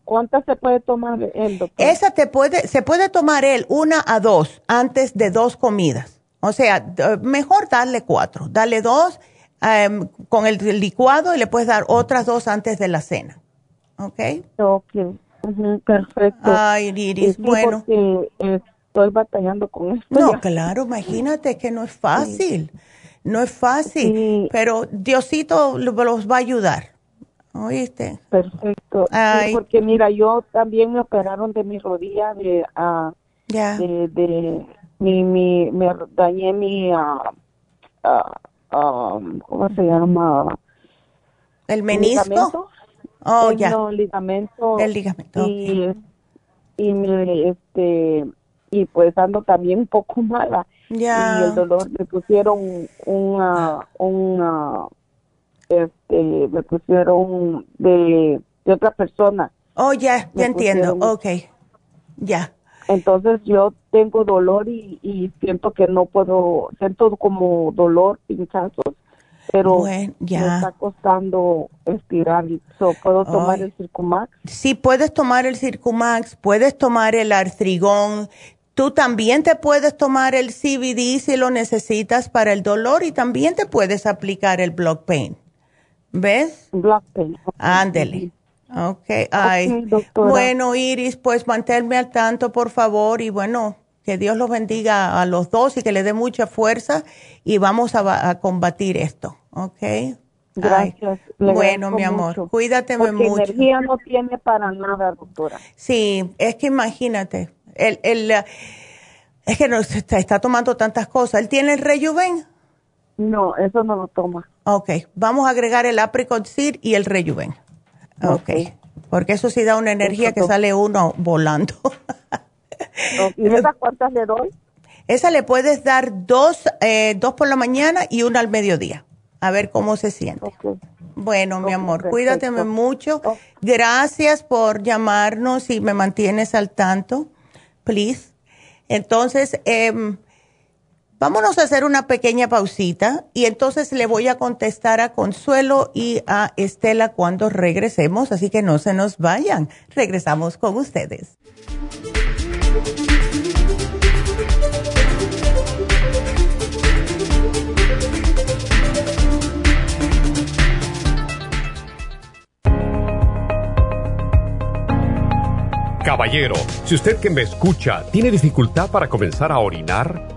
Speaker 7: ¿Cuántas se puede tomar el doctor?
Speaker 2: Esa te puede, se puede tomar él una a dos antes de dos comidas. O sea, mejor darle cuatro. Dale dos em, con el licuado y le puedes dar otras dos antes de la cena. ¿Ok?
Speaker 7: Ok, perfecto.
Speaker 2: Ay, Iris,
Speaker 7: sí,
Speaker 2: bueno.
Speaker 7: porque eh, estoy batallando con esto.
Speaker 2: No,
Speaker 7: ya.
Speaker 2: claro, imagínate que no es fácil. No es fácil. Pero Diosito lo- los va a ayudar. ¿Oíste?
Speaker 7: Perfecto. Sí, porque mira, yo también me operaron de mi rodilla, de,
Speaker 2: Ya.
Speaker 7: de, de mi, mi, me dañé mi, ah, ah, ah, ¿cómo se llama?
Speaker 2: ¿El menisco?
Speaker 7: Ligamento.
Speaker 2: Oh,
Speaker 7: Eh,
Speaker 2: ya.
Speaker 7: No, ligamento.
Speaker 2: El ligamento,
Speaker 7: Y, y me, este, y pues ando también un poco mala.
Speaker 2: Ya.
Speaker 7: Y el dolor, me pusieron una, una, este, me pusieron de, de otra persona.
Speaker 2: Oh, ya,
Speaker 7: Me
Speaker 2: ya entiendo.
Speaker 7: pusieron-
Speaker 2: Ok. Ya.
Speaker 7: Entonces yo tengo dolor y, y siento que no puedo, siento como dolor, pinchazos, pero
Speaker 2: Bueno, ya.
Speaker 7: me está costando estirar. So, ¿Puedo tomar
Speaker 2: Ay.
Speaker 7: el Circumax?
Speaker 2: Sí, puedes tomar el Circumax, puedes tomar el Artrigón. Tú también te puedes tomar el CBD si lo necesitas para el dolor y también te puedes aplicar el Block Pain. ¿Ves? Ándele. Ok, ay.
Speaker 7: Ok, doctora.
Speaker 2: bueno, Iris, pues manténme al tanto, por favor, y bueno, que Dios los bendiga a los dos y que le dé mucha fuerza y vamos a, a combatir esto, ¿ok?
Speaker 7: Gracias.
Speaker 2: Bueno, mi amor,
Speaker 7: mucho.
Speaker 2: cuídateme
Speaker 7: Porque
Speaker 2: mucho.
Speaker 7: energía no tiene para nada, doctora.
Speaker 2: Sí, es que imagínate, el, el, es que no, se está, está tomando tantas cosas. ¿Él tiene el Rejuven?
Speaker 7: No, eso no lo toma.
Speaker 2: Ok, vamos a agregar el Apricot Seed y el Rejuven. Ok, porque eso sí da una energía que sale uno volando.
Speaker 7: ¿Y esas cuántas le doy?
Speaker 2: Esa le puedes dar dos, eh, dos por la mañana y una al mediodía. A ver cómo se siente. Bueno, mi amor,
Speaker 7: perfecto.
Speaker 2: cuídateme mucho. Gracias por llamarnos y me mantienes al tanto, please. Entonces, em, vámonos a hacer una pequeña pausita y entonces le voy a contestar a Consuelo y a Estela cuando regresemos, así que no se nos vayan. Regresamos con ustedes.
Speaker 8: Caballero, si usted que me escucha tiene dificultad para comenzar a orinar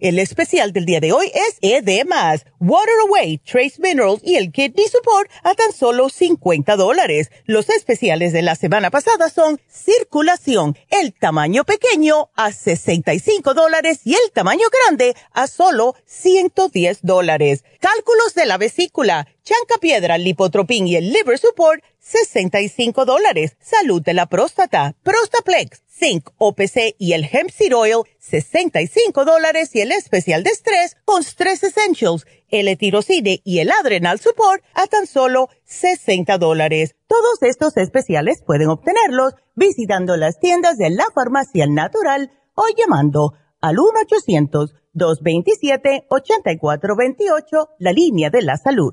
Speaker 2: El especial del día de hoy es ED Water Away, Trace Minerals y el Kidney Support a tan solo 50 dólares. Los especiales de la semana pasada son circulación, el tamaño pequeño a 65 dólares y el tamaño grande a solo 110 dólares. Cálculos de la vesícula, chanca piedra, lipotropín y el liver support, 65 dólares. Salud de la próstata, Prostaplex Zinc, OPC y el Hemp Seed Oil, 65 dólares y el especial de estrés con Stress Essentials, el etirocine y el Adrenal Support a tan solo 60 dólares. Todos estos especiales pueden obtenerlos visitando las tiendas de la farmacia natural o llamando al 1-800-227-8428, la línea de la salud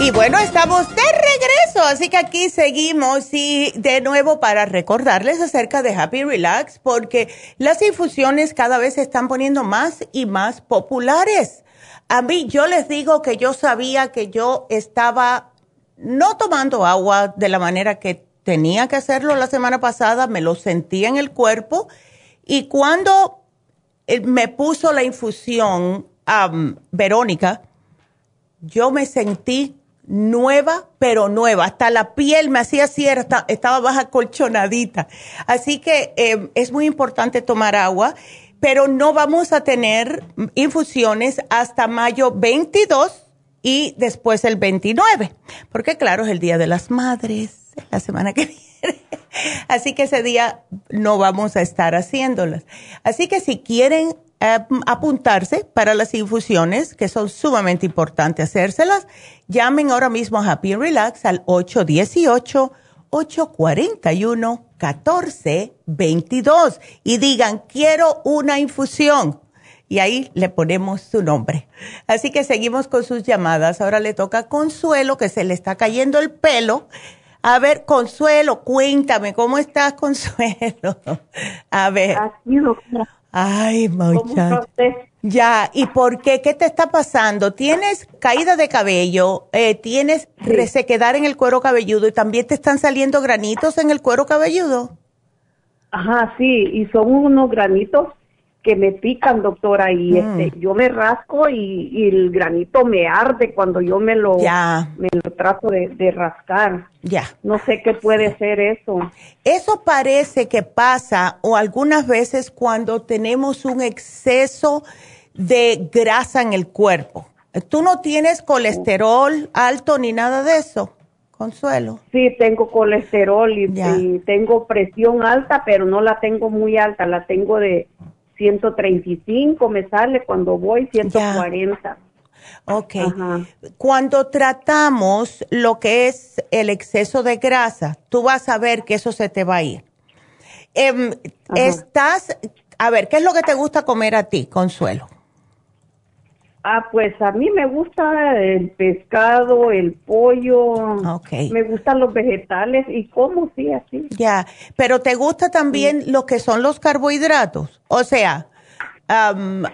Speaker 2: Y bueno, estamos de regreso, así que aquí seguimos y de nuevo para recordarles acerca de Happy Relax, porque las infusiones cada vez se están poniendo más y más populares. A mí yo les digo que yo sabía que yo estaba no tomando agua de la manera que tenía que hacerlo la semana pasada, me lo sentía en el cuerpo y cuando eh, me puso la infusión a Verónica, yo me sentí nueva, pero nueva. Hasta la piel me hacía cierta, estaba baja colchonadita. Así que eh, es muy importante tomar agua, pero no vamos a tener infusiones hasta mayo 22 y después el 29, porque claro, es el Día de las Madres, la semana que viene. Así que ese día no vamos a estar haciéndolas. Así que si quieren apuntarse para las infusiones, que son sumamente importantes hacérselas, llamen ahora mismo a Happy Relax al 818-841-1422 y digan, quiero una infusión. Y ahí le ponemos su nombre. Así que seguimos con sus llamadas. Ahora le toca a Consuelo, que se le está cayendo el pelo. A ver, Consuelo, cuéntame, ¿cómo estás, Consuelo? A ver. Ay, muchacho. Ya, ¿y por qué? ¿Qué te está pasando? ¿Tienes caída de cabello? Eh, ¿Tienes resequedar en el cuero cabelludo y también te están saliendo granitos en el cuero cabelludo?
Speaker 7: Ajá, sí, y son unos granitos que me pican, doctora, y mm. este, yo me rasco y, el granito me arde cuando yo me lo, me lo trato de, rascar.
Speaker 2: Ya.
Speaker 7: No sé qué puede ser eso.
Speaker 2: Eso parece que pasa o algunas veces cuando tenemos un exceso de grasa en el cuerpo. ¿Tú no tienes colesterol alto ni nada de eso? Consuelo.
Speaker 7: Sí, tengo colesterol y tengo presión alta, pero no la tengo muy alta, la tengo de 135 me sale cuando voy 140.
Speaker 2: Ok. Cuando tratamos lo que es el exceso de grasa, tú vas a ver que eso se te va a ir. Em, estás, a ver, ¿qué es lo que te gusta comer a ti, Consuelo?
Speaker 7: Ah, pues a mí me gusta el pescado, el pollo.
Speaker 2: Okay.
Speaker 7: Me gustan los vegetales y como sí, así.
Speaker 2: Ya, pero ¿te gusta también lo que son los carbohidratos? O sea,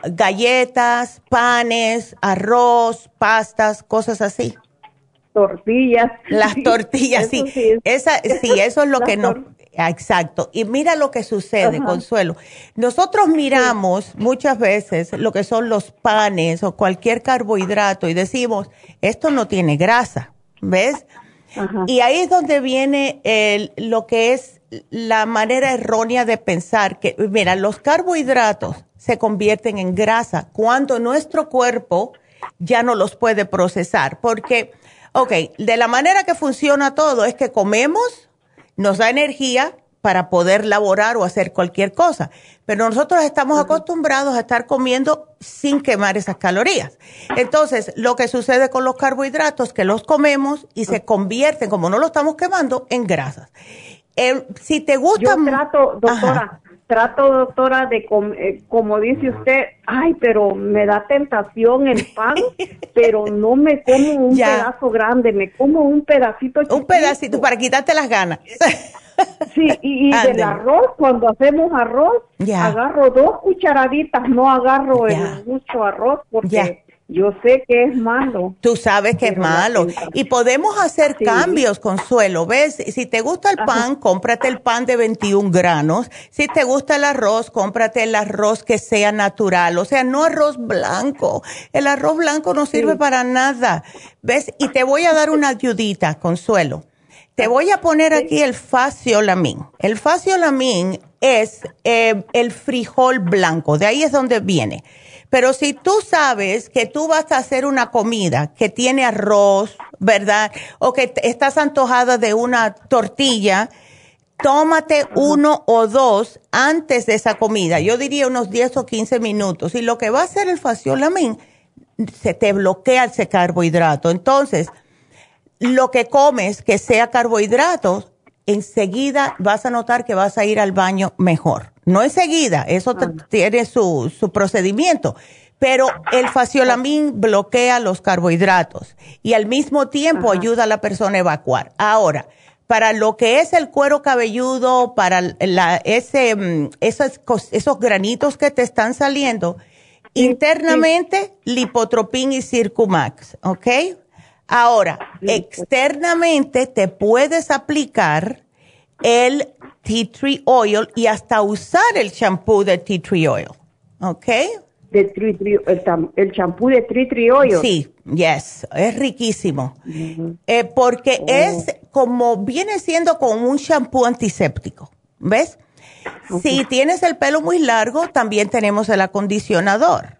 Speaker 2: galletas, panes, arroz, pastas, cosas así.
Speaker 7: Tortillas.
Speaker 2: Las tortillas, sí. Esa, sí, eso es lo que no Exacto. Y mira lo que sucede, Consuelo. Nosotros miramos muchas veces lo que son los panes o cualquier carbohidrato y decimos, esto no tiene grasa, ¿ves? Y ahí es donde viene el, lo que es la manera errónea de pensar que, mira, los carbohidratos se convierten en grasa cuando nuestro cuerpo ya no los puede procesar. Porque, ok, de la manera que funciona todo es que comemos, nos da energía para poder laborar o hacer cualquier cosa. Pero nosotros estamos acostumbrados a estar comiendo sin quemar esas calorías. Entonces, lo que sucede con los carbohidratos, que los comemos y se convierten, como no lo estamos quemando, en grasas. Eh, si te gusta...
Speaker 7: Yo trato, doctora, trato, doctora, de, eh, como dice usted, ay, pero me da tentación el pan, pero no me como un pedazo grande, me como un pedacito chiquito.
Speaker 2: Un pedacito para quitarte las ganas.
Speaker 7: Sí, y, del arroz, cuando hacemos arroz, agarro dos cucharaditas, no agarro el mucho arroz porque yo sé que es malo.
Speaker 2: Tú sabes que es malo. Y podemos hacer cambios, Consuelo. ¿Ves? Si te gusta el pan, cómprate el pan de 21 granos. Si te gusta el arroz, cómprate el arroz que sea natural. O sea, no arroz blanco. El arroz blanco no sirve para nada. ¿Ves? Y te voy a dar una ayudita, Consuelo. Te voy a poner aquí el faciolamin. El faciolamin es eh, el frijol blanco. De ahí es donde viene. Pero si tú sabes que tú vas a hacer una comida que tiene arroz, ¿verdad? O que estás antojada de una tortilla, tómate uno o dos antes de esa comida. Yo diría unos 10 o 15 minutos. Y lo que va a hacer el faciolamin, se te bloquea ese carbohidrato. Entonces, lo que comes que sea carbohidratos, enseguida vas a notar que vas a ir al baño mejor. No enseguida, eso tiene su, su procedimiento, pero el faciolamin bloquea los carbohidratos y al mismo tiempo ayuda a la persona a evacuar. Ahora, para lo que es el cuero cabelludo, para la, ese, mm, esos, esos granitos que te están saliendo, internamente, lipotropin y circumax, ¿ok? Ahora, externamente te puedes aplicar el tea tree oil y hasta usar el champú de tea tree oil. ¿Ok?
Speaker 7: De tree, el champú de tea tree oil.
Speaker 2: Sí, yes, es riquísimo. Eh, porque oh. es como, viene siendo como un champú antiséptico. ¿Ves? Si tienes el pelo muy largo, también tenemos el acondicionador.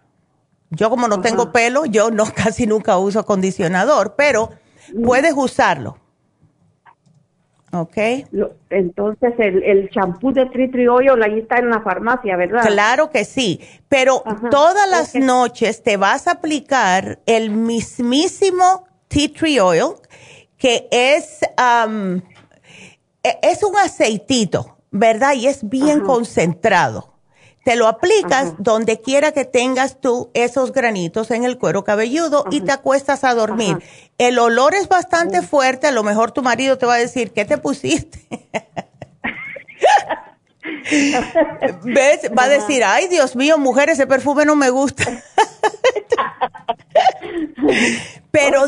Speaker 2: Yo como no tengo pelo, yo no casi nunca uso acondicionador, pero puedes usarlo. ¿Ok?
Speaker 7: Entonces, el champú de Tree Oil ahí está en la farmacia, ¿verdad?
Speaker 2: Claro que sí, pero todas las noches te vas a aplicar el mismísimo tea tree oil, que es, e, es un aceitito, ¿verdad? Y es bien concentrado. Te lo aplicas donde quiera que tengas tú esos granitos en el cuero cabelludo y te acuestas a dormir. El olor es bastante fuerte, a lo mejor tu marido te va a decir, ¿qué te pusiste? ¿Ves? Va a decir, ay Dios mío, mujer, ese perfume no me gusta. Pero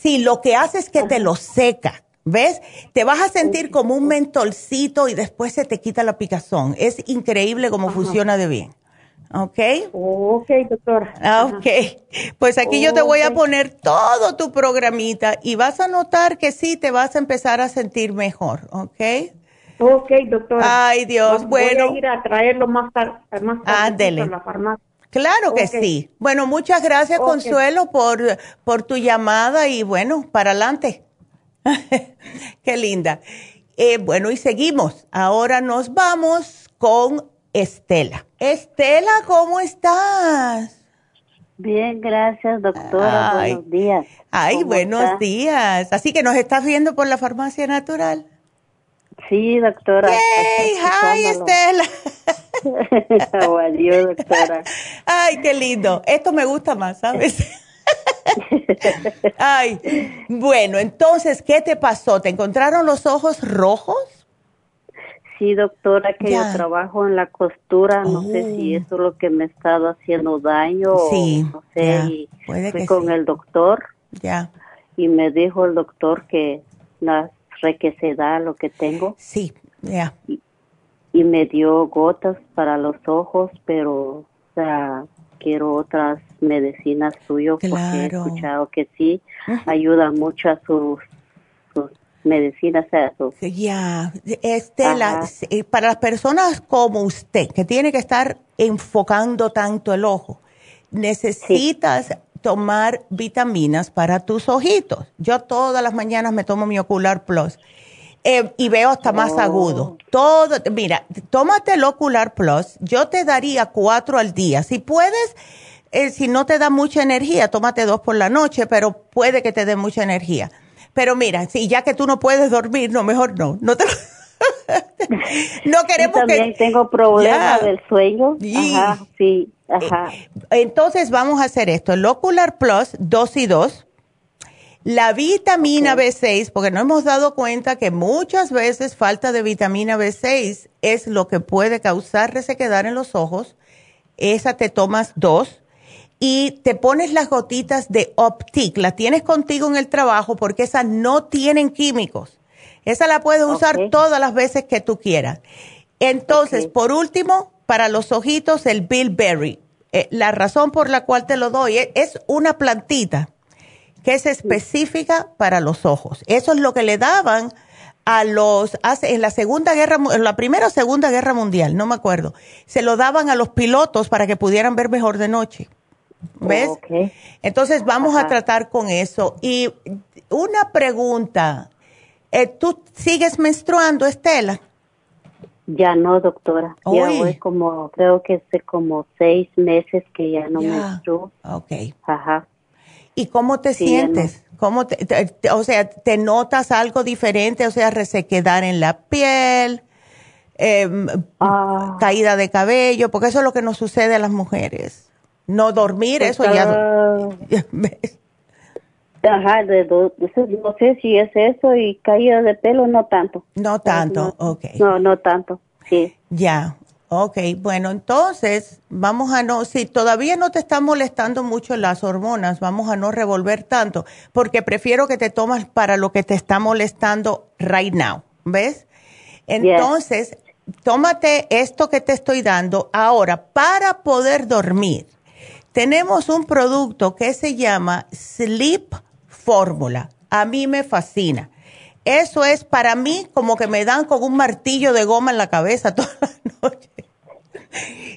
Speaker 2: sí, lo que hace es que te lo seca ¿Ves? Te vas a sentir como un mentolcito y después se te quita la picazón. Es increíble cómo funciona de bien. ¿Ok?
Speaker 7: Ok, doctora.
Speaker 2: Ah, ok. Pues aquí yo te voy a poner todo tu programita y vas a notar que sí te vas a empezar a sentir mejor. ¿Ok?
Speaker 7: Ok, doctora.
Speaker 2: Ay, Dios. bueno.
Speaker 7: Voy a ir a traerlo más tarde. Más tarde a la farmacia.
Speaker 2: Claro que sí. Bueno, muchas gracias, Consuelo, por, por tu llamada y bueno, para adelante. Qué linda. Eh, bueno, y seguimos. Ahora nos vamos con Estela. Estela, ¿cómo estás?
Speaker 9: Bien, gracias, doctora. buenos días.
Speaker 2: Ay, buenos días. Así que nos estás viendo por la farmacia natural.
Speaker 9: Sí, doctora.
Speaker 2: Yay, hi, Estela.
Speaker 9: Adiós, doctora.
Speaker 2: Ay, qué lindo. Esto me gusta más, ¿sabes? Ay, bueno, entonces, ¿qué te pasó? ¿Te encontraron los ojos rojos?
Speaker 9: Sí, doctora, que yo trabajo en la costura, no sé si oh. eso es lo que me ha estado haciendo daño sí, o no sé, y fui con el doctor.
Speaker 2: Ya.
Speaker 9: Y me dijo el doctor que la requesedad, lo que tengo.
Speaker 2: Sí, ya.
Speaker 9: Y, y, me dio gotas para los ojos, pero, o sea, quiero otras medicinas suyas porque he escuchado que sí ayuda mucho a sus sus medicinas.
Speaker 2: Ya, Estela, eh, para las personas como usted, que tiene que estar enfocando tanto el ojo, necesitas tomar vitaminas para tus ojitos. Yo todas las mañanas me tomo mi Ocular Plus. Eh, y veo hasta más oh. agudo. Todo, mira, tómate el Ocular Plus. Yo te daría cuatro al día. Si puedes, eh, si no te da mucha energía, tómate dos por la noche, pero puede que te dé mucha energía. Pero mira, si ya que tú no puedes dormir, no, mejor no. No te
Speaker 9: no queremos Yo también tengo problemas del sueño. Ajá, sí, ajá.
Speaker 2: Eh, entonces vamos a hacer esto, el Ocular Plus 2 y 2, la vitamina B6, porque no hemos dado cuenta que muchas veces falta de vitamina B6 es lo que puede causar resequedad en los ojos. Esa te tomas dos y te pones las gotitas de Optic, la tienes contigo en el trabajo porque esas no tienen químicos. Esa la puedes usar todas las veces que tú quieras. Entonces, por último, para los ojitos, el Bilberry. Eh, la razón por la cual te lo doy es, es una plantita que es específica para los ojos. Eso es lo que le daban a los hace en la segunda guerra en la primera o segunda guerra mundial no me acuerdo se lo daban a los pilotos para que pudieran ver mejor de noche ¿Ves? Entonces vamos a tratar con eso. Y una pregunta, eh, ¿tú sigues menstruando, Estela?
Speaker 9: Ya no, doctora. Ya voy como, creo que hace como seis meses que ya no menstruo.
Speaker 2: Ok.
Speaker 9: Ajá.
Speaker 2: ¿Y cómo te sientes? ¿Cómo te, o sea, ¿te notas algo diferente? O sea, resequedar en la piel, em, ah. caída de cabello, porque eso es lo que nos sucede a las mujeres. No dormir, eso ya...
Speaker 9: Ajá, de no sé si es eso y caída de pelo, no tanto.
Speaker 2: No tanto,
Speaker 9: no,
Speaker 2: ok.
Speaker 9: No, no tanto, sí.
Speaker 2: Ya, ok. Bueno, entonces vamos a no, si todavía no te están molestando mucho las hormonas, vamos a no revolver tanto, porque prefiero que te tomas para lo que te está molestando right now, ¿ves? Entonces, tómate esto que te estoy dando ahora para poder dormir tenemos un producto que se llama Sleep Fórmula. A mí me fascina. Eso es para mí como que me dan con un martillo de goma en la cabeza toda la noche.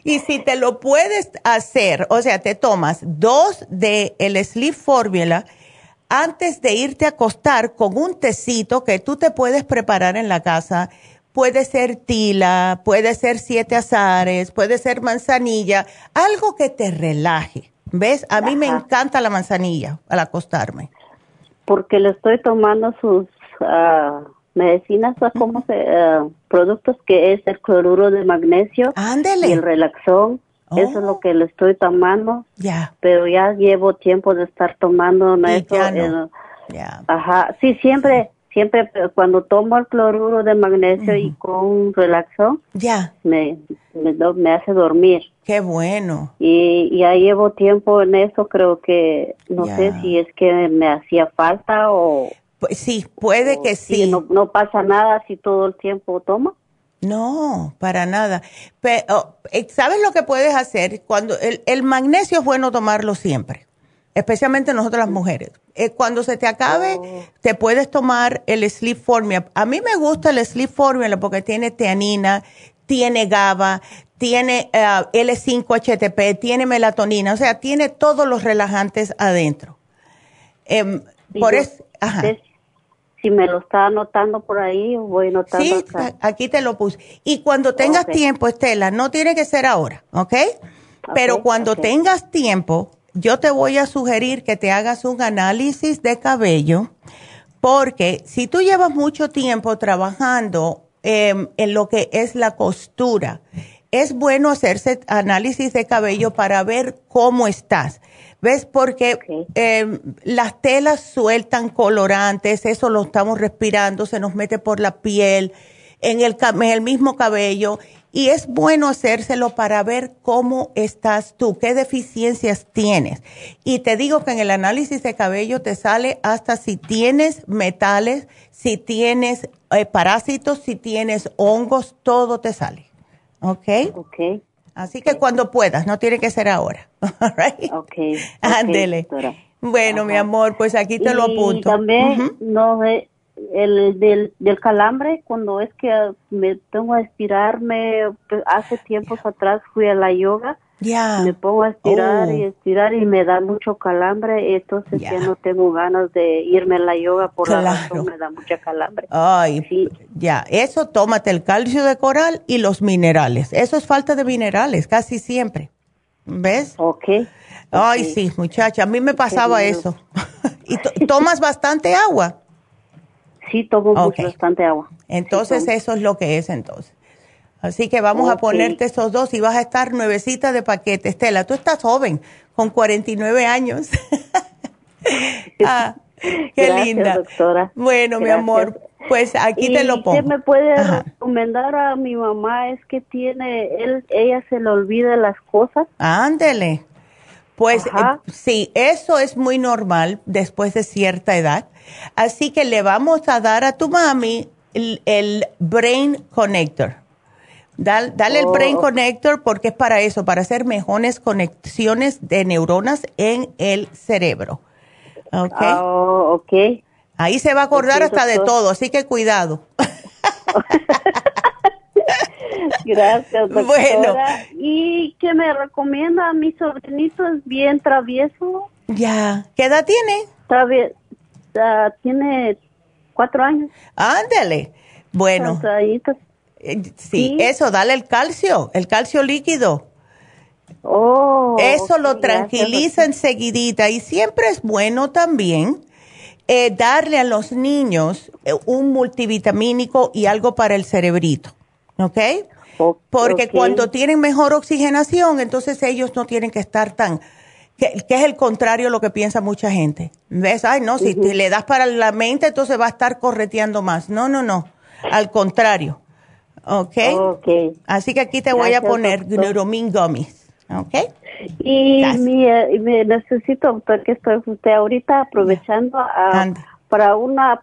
Speaker 2: Y si te lo puedes hacer, o sea, te tomas dos de el Sleep Fórmula antes de irte a acostar con un tecito que tú te puedes preparar en la casa puede ser tila, puede ser siete azares, puede ser manzanilla, algo que te relaje. ¿Ves? A mí me encanta la manzanilla al acostarme.
Speaker 9: Porque le estoy tomando sus uh, medicinas, como ah, productos que es el cloruro de magnesio y el relaxón. Eso es lo oh. que le estoy tomando.
Speaker 2: Ya.
Speaker 9: Pero ya llevo tiempo de estar tomando eso.
Speaker 2: Ya
Speaker 9: Ajá. Sí, siempre siempre cuando tomo el cloruro de magnesio y con relaxo,
Speaker 2: ya
Speaker 9: me, me, hace dormir.
Speaker 2: Qué bueno.
Speaker 9: Y ya llevo tiempo en eso, creo que no sé si es que me hacía falta o...
Speaker 2: Pues sí, puede que sí.
Speaker 9: no, no pasa nada si todo el tiempo tomo.
Speaker 2: No, para nada. Pero, eh, ¿sabes lo que puedes hacer? Cuando el, el magnesio es bueno tomarlo siempre especialmente nosotros las mujeres. Eh, cuando se te acabe, oh. te puedes tomar el Sleep Formula. A mí me gusta el Sleep Formula porque tiene teanina, tiene GABA, tiene eh, L5-HTP, tiene melatonina, o sea, tiene todos los relajantes adentro. Em, por eso,
Speaker 9: Si me lo está anotando por ahí, voy anotando. Sí,
Speaker 2: aquí te lo puse. Y cuando tengas tiempo, Estela, no tiene que ser ahora, ¿ok? Pero cuando tengas tiempo, yo te voy a sugerir que te hagas un análisis de cabello, porque si tú llevas mucho tiempo trabajando em, en lo que es la costura, es bueno hacerse análisis de cabello para ver cómo estás. ¿Ves? Porque em, las telas sueltan colorantes, eso lo estamos respirando, se nos mete por la piel, en el, en el mismo cabello y es bueno hacérselo para ver cómo estás tú, qué deficiencias tienes. Y te digo que en el análisis de cabello te sale hasta si tienes metales, si tienes eh, parásitos, si tienes hongos, todo te sale. ¿Ok?
Speaker 9: Ok.
Speaker 2: Así que cuando puedas, no tiene que ser ahora.
Speaker 9: right?
Speaker 2: Ok. Ándele. bueno, mi amor, pues aquí te lo apunto.
Speaker 9: También no el del, del calambre, cuando es que me tengo a estirarme, pues, hace tiempos atrás fui a la yoga.
Speaker 2: Ya.
Speaker 9: Me pongo a estirar y
Speaker 2: Oh.
Speaker 9: estirar y me da mucho calambre, entonces ya no tengo ganas de irme a la yoga por la razón, me da mucha calambre.
Speaker 2: Ay, ya, eso tómate el calcio de coral y los minerales. Eso es falta de minerales, casi siempre. ¿Ves?
Speaker 9: Ok.
Speaker 2: Ay, sí, muchacha, a mí me pasaba eso. ¿Y to- tomas bastante agua?
Speaker 9: Sí, tomo bastante agua.
Speaker 2: Entonces eso es lo que es entonces. Así que vamos a ponerte esos dos y vas a estar nuevecita de paquete. Estela, tú estás joven, con 49 años. ah, qué
Speaker 9: Gracias,
Speaker 2: linda.
Speaker 9: doctora.
Speaker 2: Bueno, mi amor, pues aquí
Speaker 9: ¿Y
Speaker 2: te lo pongo.
Speaker 9: ¿Qué me puede
Speaker 2: Ajá.
Speaker 9: recomendar a mi mamá? Es que tiene, él, ella se le olvida las cosas.
Speaker 2: Ándele. Pues eh, sí, eso es muy normal después de cierta edad. Así que le vamos a dar a tu mami el, el Brain Connector. Dal- dale el
Speaker 9: Oh,
Speaker 2: Brain. Connector porque es para eso, para hacer mejores conexiones de neuronas en el cerebro. ¿Ok?
Speaker 9: Oh, ok.
Speaker 2: Ahí se va a acordar hasta de todo, así que cuidado.
Speaker 9: Gracias, doctora.
Speaker 2: Bueno.
Speaker 9: ¿Y qué me recomienda? Mi sobrinito es bien travieso.
Speaker 2: Ya. ¿Qué edad tiene?
Speaker 9: Travie- tiene cuatro años.
Speaker 2: Ándale. Bueno. Eh, Sí, eso, dale el calcio, el calcio líquido.
Speaker 9: Oh,
Speaker 2: eso lo tranquiliza enseguidita y siempre es bueno también eh, darle a los niños eh, un multivitamínico y algo para el cerebrito, ¿ok? Porque
Speaker 9: ok.
Speaker 2: cuando tienen mejor oxigenación, entonces ellos no tienen que estar tan, que, que es el contrario a lo que piensa mucha gente. ¿Ves? Ay, no, si te le das para la mente, entonces va a estar correteando más. No, no, no, al contrario. ¿Ok?
Speaker 9: Ok.
Speaker 2: Así que aquí te voy a poner. Neuromin Gummies. ¿Ok?
Speaker 9: Y mi, eh, necesito, doctor, que estoy usted ahorita aprovechando a, para una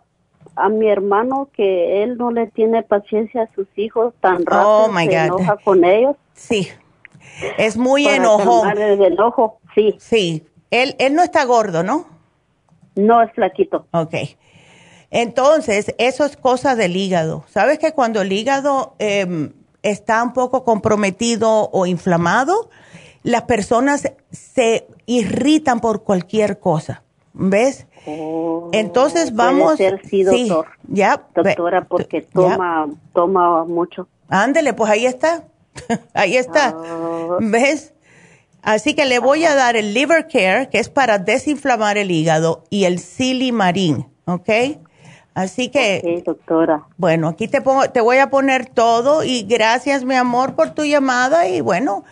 Speaker 9: a mi hermano que él no le tiene paciencia a sus hijos tan rápido,
Speaker 2: Oh, my
Speaker 9: se enoja con ellos.
Speaker 2: Sí. Es muy enojón.
Speaker 9: el enojo, sí.
Speaker 2: Sí. Él, él no está gordo, ¿no?
Speaker 9: No, es flaquito.
Speaker 2: Ok. Entonces, eso es cosa del hígado. ¿Sabes que cuando el hígado em, está un poco comprometido o inflamado, las personas se irritan por cualquier cosa? ¿Ves? Entonces vamos.
Speaker 9: Oh, Puede ser, sí, doctor.
Speaker 2: ya.
Speaker 9: Doctora, porque
Speaker 2: ya.
Speaker 9: toma, toma mucho.
Speaker 2: Ándele, pues ahí está. ahí está.
Speaker 9: Ah.
Speaker 2: ¿Ves? Así que le voy a dar el Liver Care, que es para desinflamar el hígado, y el Silimarín, ¿ok? Así que,
Speaker 9: doctora.
Speaker 2: bueno, aquí te pongo, te voy a poner todo y gracias, mi amor, por tu llamada y bueno,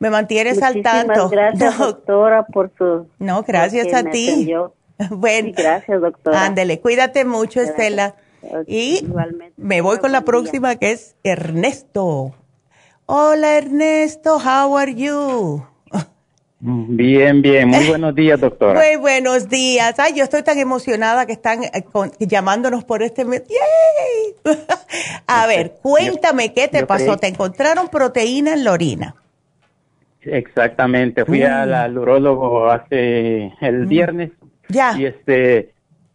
Speaker 2: me mantienes al tanto.
Speaker 9: Gracias,
Speaker 2: No,
Speaker 9: doctora, por su.
Speaker 2: no, gracias a ti. Bueno,
Speaker 9: gracias, doctora.
Speaker 2: ándele, cuídate mucho, Estela. Y me voy con la próxima que es Ernesto. Hola, Ernesto, how are you?
Speaker 10: Bien, bien. Muy buenos días, doctora.
Speaker 2: Muy buenos días. Ay, yo estoy tan emocionada que están eh, con- llamándonos por este mes. ¡Yay! A ver, cuéntame qué te pasó.
Speaker 10: creí-
Speaker 2: ¿Te encontraron proteína en la orina?
Speaker 10: Exactamente. Fui
Speaker 2: Mm.
Speaker 10: al al urólogo hace el viernes
Speaker 2: Ya.
Speaker 10: y este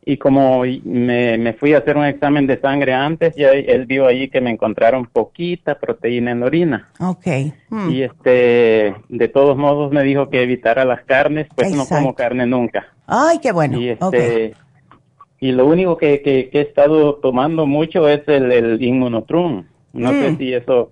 Speaker 10: y como me, me fui a hacer un examen de sangre antes y él vio ahí que me encontraron poquita proteína en la orina
Speaker 2: Ok. Mm.
Speaker 10: y este de todos modos me dijo que evitara las carnes, pues no como carne nunca.
Speaker 2: Ay, qué bueno.
Speaker 10: Y este y lo único que, que, que he estado tomando mucho es el, el inmunotrum. No sé
Speaker 2: Mm.
Speaker 10: si eso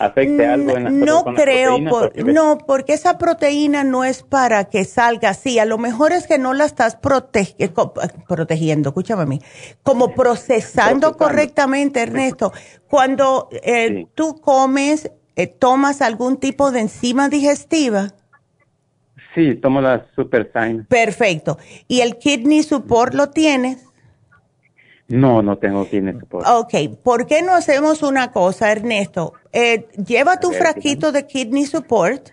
Speaker 10: afecte algo en las
Speaker 2: No
Speaker 10: las
Speaker 2: creo, por-
Speaker 10: porque
Speaker 2: no, porque esa proteína no es para que salga así. A lo mejor es que no la estás protegiendo, escúchame a mí, como procesando correctamente, Ernesto. Cuando eh, tú comes, eh, tomas algún tipo de enzima digestiva.
Speaker 10: Sí, tomo la Super Sign.
Speaker 2: Perfecto. ¿Y el kidney support lo tienes?
Speaker 10: No, no tengo kidney support.
Speaker 2: Ok, ¿por qué no hacemos una cosa, Ernesto? Eh, lleva tu
Speaker 10: ver,
Speaker 2: frasquito de kidney support,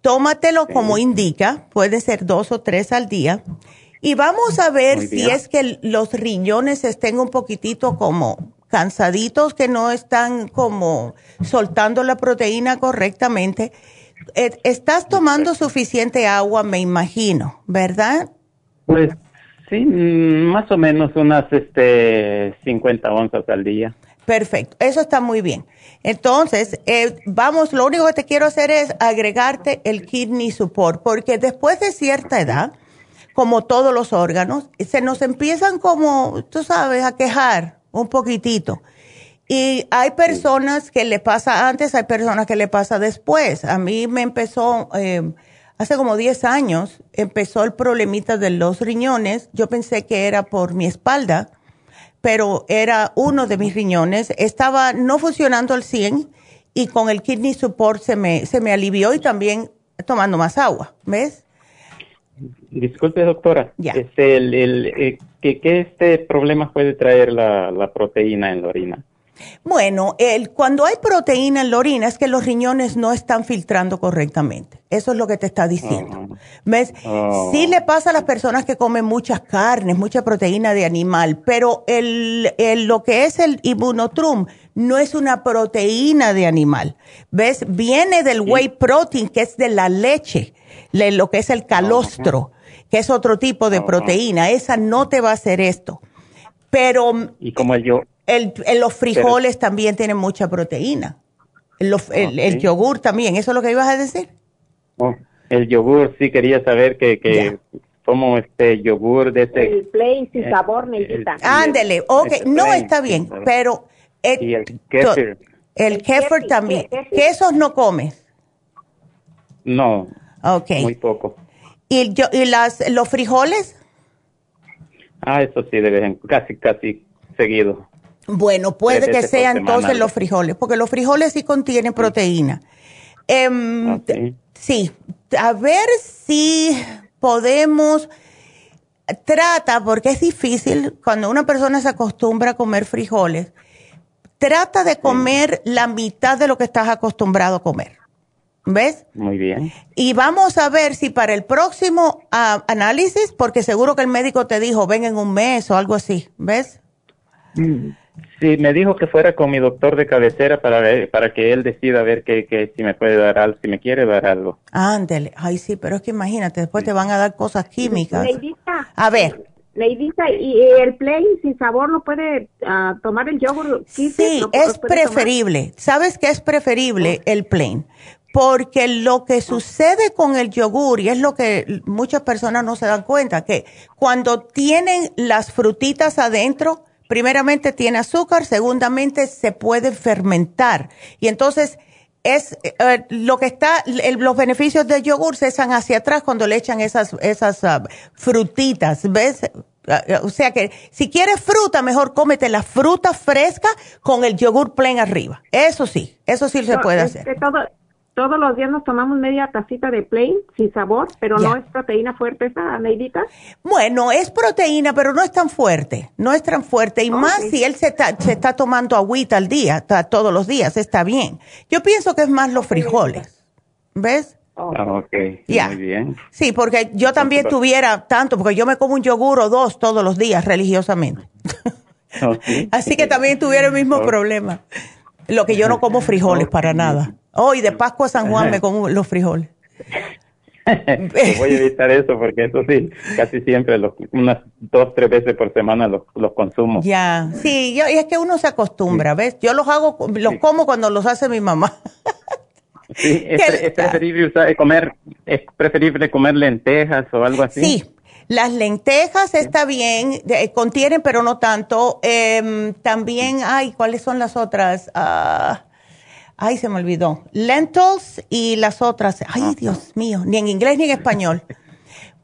Speaker 2: tómatelo como indica, puede ser dos o tres al día, y vamos a ver
Speaker 11: Muy
Speaker 2: si
Speaker 11: bien.
Speaker 2: es que los riñones estén un poquitito como cansaditos, que no están como soltando la proteína correctamente. Eh, estás tomando suficiente agua, me imagino, ¿verdad?
Speaker 10: Pues sí, mm, más o menos unas este, 50 onzas al día.
Speaker 2: Perfecto, eso está muy bien. Entonces, eh, vamos, lo único que te quiero hacer es agregarte el kidney support, porque después de cierta edad, como todos los órganos, se nos empiezan como, tú sabes, a quejar un poquitito. Y hay personas que le pasa antes, hay personas que le pasa después. A mí me empezó, eh, hace como 10 años, empezó el problemita de los riñones. Yo pensé que era por mi espalda pero era uno de mis riñones, estaba no funcionando al 100 y con el kidney support se me, se me alivió y también tomando más agua, ¿ves?
Speaker 10: Disculpe, doctora. Este, el, el, eh, ¿qué, este problema puede traer la, la proteína en la orina?
Speaker 2: Bueno, el, cuando hay proteína en la orina es que los riñones no están filtrando correctamente. Eso es lo que te está diciendo. Ah. ¿Ves? Ah. Sí le pasa a las personas que comen muchas carnes, mucha proteína de animal, pero el, el, lo que es el inmunotrum no es una proteína de animal. ¿Ves? Viene del whey protein, que es de la leche, lo que es el calostro, que es otro tipo de proteína. Esa no te va a hacer esto. Pero...
Speaker 10: Y como yo
Speaker 2: el, los frijoles también tienen mucha proteína. el, yogur también, ¿eso es lo que ibas a decir?
Speaker 10: Oh, el yogur, sí quería saber que, que como este yogur de este...
Speaker 11: El plain sin eh, sabor, necesita.
Speaker 2: Ándele, ok, no está bien, pero...
Speaker 10: El, y el kefir.
Speaker 2: El, kefir también. ¿Quesos no comes?
Speaker 10: No.
Speaker 2: Ok.
Speaker 10: Muy poco.
Speaker 2: ¿Y, yo, y las, los frijoles?
Speaker 10: Ah, eso sí, de casi, casi seguido.
Speaker 2: Bueno, puede que sean entonces los frijoles, porque los frijoles sí contienen proteína. Em, sí, a ver si podemos, trata, porque es difícil cuando una persona se acostumbra a comer frijoles, trata de comer la mitad de lo que estás acostumbrado a comer. ¿Ves?
Speaker 10: Muy bien.
Speaker 2: Y vamos a ver si para el próximo análisis, porque seguro que el médico te dijo, ven en un mes o algo así, ¿ves?
Speaker 10: Mm. Sí, me dijo que fuera con mi doctor de cabecera para ver, para que él decida ver que, que si me puede dar algo, si me quiere dar algo.
Speaker 2: Ándele, ay sí, pero es que imagínate, después te van a dar cosas químicas.
Speaker 11: Neidita,
Speaker 2: a ver.
Speaker 11: Neidita, ¿y el plain sin sabor no puede uh, tomar el yogur?
Speaker 2: Sí, es preferible. ¿Sabes qué es preferible el plain? Porque lo que sucede con el yogur, y es lo que muchas personas no se dan cuenta, que cuando tienen las frutitas adentro, primeramente tiene azúcar, segundamente se puede fermentar. Y entonces es eh, lo que está, los beneficios del yogur se echan hacia atrás cuando le echan esas, esas ah, frutitas, ¿ves? Ah, ah, o sea que si quieres fruta, mejor cómete la fruta fresca con el yogur plain arriba. Eso sí, eso sí se puede hacer
Speaker 11: todos los días nos tomamos media tacita de plain sin sabor, pero no es proteína fuerte esa, Neidita.
Speaker 2: Bueno, es proteína, pero no es tan fuerte, no es tan fuerte. Y más si él se está, se está tomando agüita al día, todos los días, está bien. Yo pienso que es más los frijoles, ¿ves?
Speaker 10: Ah, ok, muy bien.
Speaker 2: Sí, porque yo también tuviera tanto, porque yo me como un yogur o dos todos los días religiosamente. Así que también tuviera el mismo problema. Lo que yo no como frijoles para nada. Hoy de Pascua a San Juan me como los frijoles.
Speaker 10: voy a evitar eso porque eso sí, casi siempre, los, unas dos, tres veces por semana los, los consumo.
Speaker 2: Ya, sí, yo, y es que uno se acostumbra, ¿ves? Yo los hago, los como cuando los hace mi mamá.
Speaker 10: sí, es, preferible comer, es preferible comer lentejas o algo así.
Speaker 2: Sí, las lentejas está bien, contienen pero no tanto. Em, también, ay, ¿cuáles son las otras? Ah, ay, se me olvidó. Lentils y las otras. Ay, Dios mío, ni en inglés ni en español.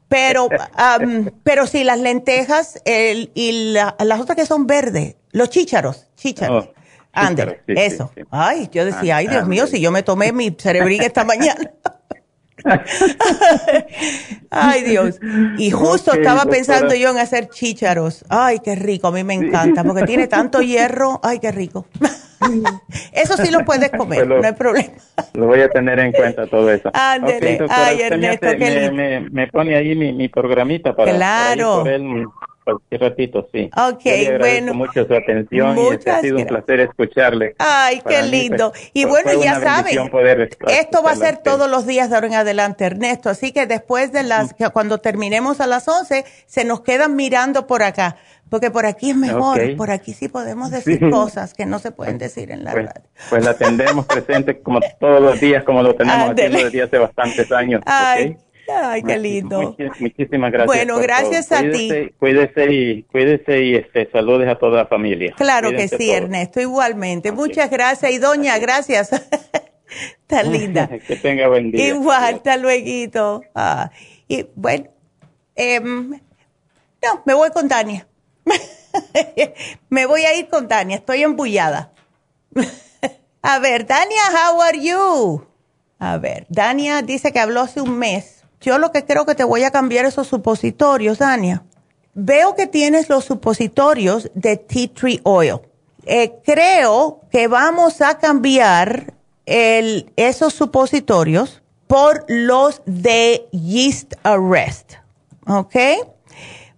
Speaker 2: Pero, pero sí, las lentejas y las otras que son verdes, los chícharos, chícharos. Oh, Ande, eso. Ay, yo decía, ay, Dios mío, si yo me tomé mi cerebrín esta mañana. Ay, Dios. Y justo estaba pensando yo en hacer chícharos. Ay, qué rico, a mí me encanta, porque tiene tanto hierro. Ay, qué rico. eso sí lo puedes comer, no hay problema.
Speaker 10: Lo voy a tener en cuenta todo eso.
Speaker 2: Ándele. Ay, Ernesto,
Speaker 10: me, me, me, pone ahí mi, mi programita para,
Speaker 2: claro.
Speaker 10: Cualquier ratito, sí.
Speaker 2: Ok,
Speaker 10: Yo le
Speaker 2: bueno.
Speaker 10: mucho su atención y ha sido un placer escucharle.
Speaker 2: Ay, qué lindo. y bueno, ya saben, esto va a ser todos los días de ahora en adelante, Ernesto. Así que después de las, cuando terminemos a las 11, se nos quedan mirando por acá. Porque por aquí es mejor, por aquí sí podemos decir cosas que no se pueden decir en la
Speaker 10: pues,
Speaker 2: radio.
Speaker 10: Pues la tendremos presente como todos los días, como lo tenemos haciendo desde hace bastantes años.
Speaker 2: Ay, ay qué lindo.
Speaker 10: muchísimas gracias.
Speaker 2: Bueno, gracias a ti.
Speaker 10: Cuídese y, cuídese y este, saludes a toda la familia.
Speaker 2: Claro que sí, Ernesto, igualmente. Muchas gracias. Y doña, gracias. Tan linda.
Speaker 10: que tenga buen día.
Speaker 2: Igual, hasta luego. Ah, y bueno, em, no, me voy con Tania. Me voy a ir con Tania, estoy embullada. a ver, Tania, how are you? A ver, Dania dice que habló hace un mes. Yo lo que creo que te voy a cambiar esos supositorios, Dania. Veo que tienes los supositorios de tea tree oil. Eh, creo que vamos a cambiar esos supositorios por los de yeast arrest. ¿Ok?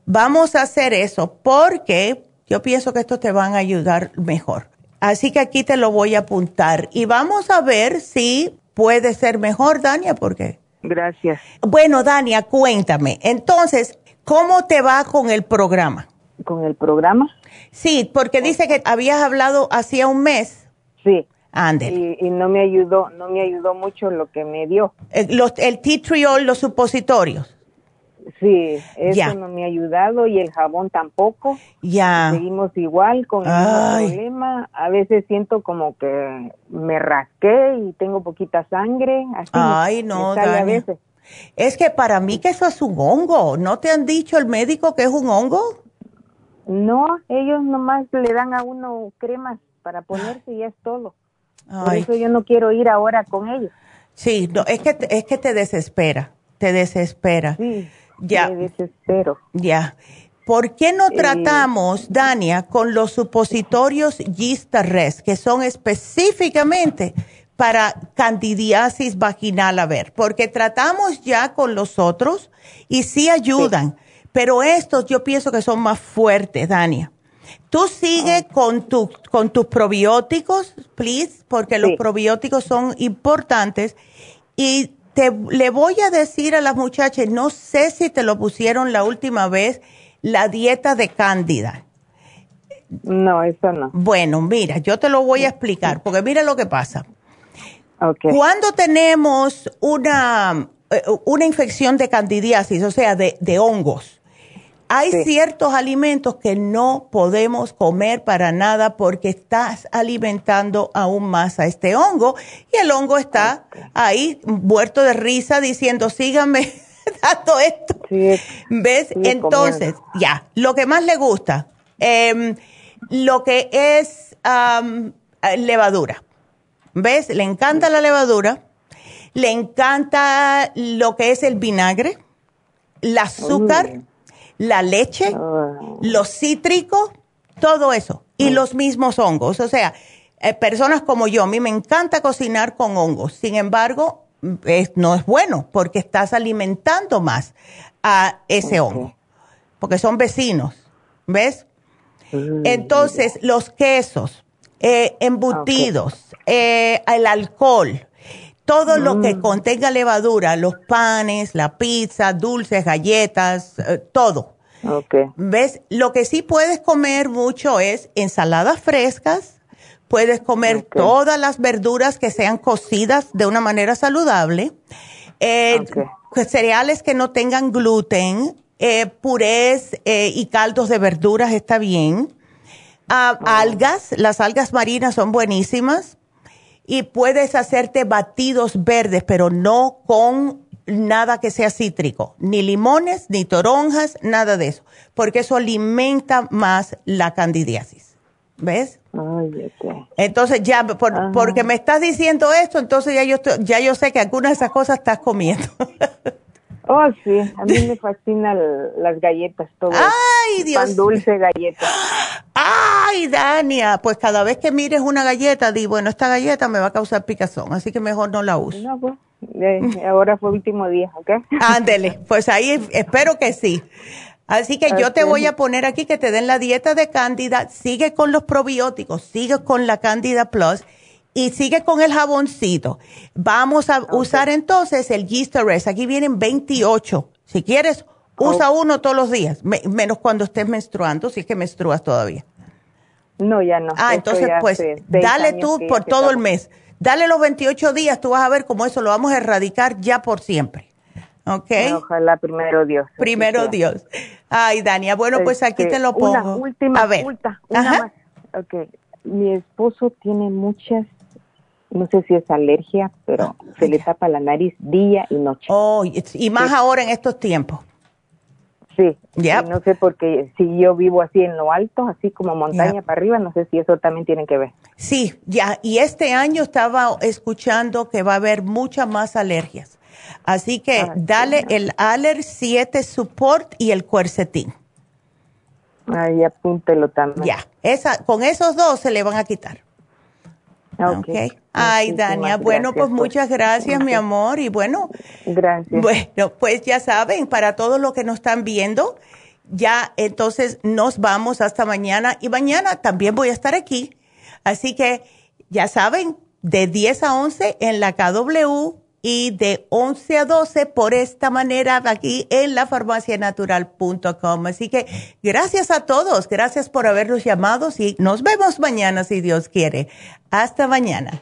Speaker 2: Vamos a hacer eso porque yo pienso que estos te van a ayudar mejor. Así que aquí te lo voy a apuntar y vamos a ver si puede ser mejor, Dania, porque...
Speaker 12: Gracias.
Speaker 2: Bueno, Dania, cuéntame. Entonces, ¿cómo te va con el programa?
Speaker 12: ¿Con el programa?
Speaker 2: Sí, porque dice que habías hablado hacía un mes.
Speaker 12: Sí.
Speaker 2: Ándale.
Speaker 12: Y, no me ayudó, no me ayudó mucho lo que me dio.
Speaker 2: Eh, los, el tea triol, los supositorios.
Speaker 12: Sí, eso no me ha ayudado y el jabón tampoco.
Speaker 2: Ya.
Speaker 12: Seguimos igual con el problema. A veces siento como que me rasqué y tengo poquita sangre. Así
Speaker 2: Ay, no, a veces. Es que para mí que eso es un hongo. ¿No te han dicho el médico que es un hongo?
Speaker 12: No, ellos nomás le dan a uno cremas para ponerse y es todo. Por eso yo no quiero ir ahora con ellos.
Speaker 2: Sí, no, es que es que te desespera, te desespera.
Speaker 12: Sí.
Speaker 2: Ya.
Speaker 12: Me desespero.
Speaker 2: Ya. ¿Por qué no tratamos, Dania, con los supositorios Gistarres, que son específicamente para candidiasis vaginal? A ver, porque tratamos ya con los otros y sí ayudan, pero estos yo pienso que son más fuertes, Dania. Tú sigue con, tu, con tus probióticos, please, porque los probióticos son importantes y te, le voy a decir a las muchachas, no sé si te lo pusieron la última vez, la dieta de cándida.
Speaker 12: No, eso no.
Speaker 2: Bueno, mira, yo te lo voy a explicar, porque mira lo que pasa. Cuando tenemos una, eh, una infección de candidiasis, o sea, de, de hongos, hay ciertos alimentos que no podemos comer para nada porque estás alimentando aún más a este hongo y el hongo está ahí muerto de risa diciendo síganme dando esto. ¿Ves? Entonces, ya, lo que más le gusta, em, lo que es levadura. ¿Ves? Le encanta la levadura, le encanta lo que es el vinagre, el azúcar la leche, ah. los cítricos, todo eso. Y los mismos hongos. O sea, eh, personas como yo, a mí me encanta cocinar con hongos. Sin embargo, no es bueno porque estás alimentando más a ese hongo. Porque son vecinos. ¿Ves? Mm. Entonces, los quesos, eh, embutidos, eh, el alcohol, todo lo que mm. contenga levadura, los panes, la pizza, dulces, galletas, todo. ¿Ves? Lo que sí puedes comer mucho es ensaladas frescas, puedes comer todas las verduras que sean cocidas de una manera saludable, eh, cereales que no tengan gluten, eh, purés eh, y caldos de verduras está bien. Ah, algas, las algas marinas son buenísimas y puedes hacerte batidos verdes, pero no con nada que sea cítrico, ni limones, ni toronjas, nada de eso, porque eso alimenta más la candidiasis. ¿Ves? Entonces ya, porque me estás diciendo esto, entonces ya yo, ya yo sé que algunas de esas cosas estás comiendo.
Speaker 12: oh, sí, a mí me fascinan las galletas, todo.
Speaker 2: Ay, Dios.
Speaker 12: Pan dulce, galletas.
Speaker 2: Ay, Dania, pues cada vez que mires una galleta, di, bueno, esta galleta me va a causar picazón, así que mejor no la uso.
Speaker 12: No, pues ahora fue último día, ¿ok?
Speaker 2: Ándele, pues ahí espero que sí. Así que yo te voy a poner aquí que te den la dieta de Cándida, sigue con los probióticos, sigue con la Cándida Plus y sigue con el jaboncito. Vamos a usar entonces el Rest. Aquí vienen 28. Si quieres, usa uno todos los días, menos cuando estés menstruando, si es que menstruas todavía.
Speaker 12: No, ya no.
Speaker 2: Ah, entonces pues dale tú por todo el mes. Dale los 28 días, tú vas a ver cómo eso lo vamos a erradicar ya por siempre. ¿Ok?
Speaker 12: Ojalá primero Dios.
Speaker 2: Primero Dios. Ay, Dania, bueno, pues aquí te lo pongo.
Speaker 12: Una última, a ver. una más. Ok, mi esposo tiene muchas, no sé si es alergia, pero se le tapa la nariz día y noche.
Speaker 2: Oh, y más ahora en estos tiempos.
Speaker 12: Sí, no sé porque si yo vivo así en lo alto, así como montaña para arriba, no sé si eso también tiene que ver.
Speaker 2: Sí, ya, y este año estaba escuchando que va a haber muchas más alergias. Así que ah, dale el Aller 7 Support y el Quercetin.
Speaker 12: Ahí apúntelo también.
Speaker 2: Ya, esa, con esos dos se le van a quitar. Okay. Ay, Dania, bueno, pues muchas gracias, mi amor. Y bueno,
Speaker 12: gracias.
Speaker 2: Bueno, pues ya saben, para todos los que nos están viendo, ya entonces nos vamos hasta mañana. Y mañana también voy a estar aquí. Así que ya saben, de 10 a 11 en la KW y de 11 a 12 por esta manera aquí en la farmacianatural.com. Así que gracias a todos, gracias por habernos llamado y nos vemos mañana si Dios quiere. Hasta mañana.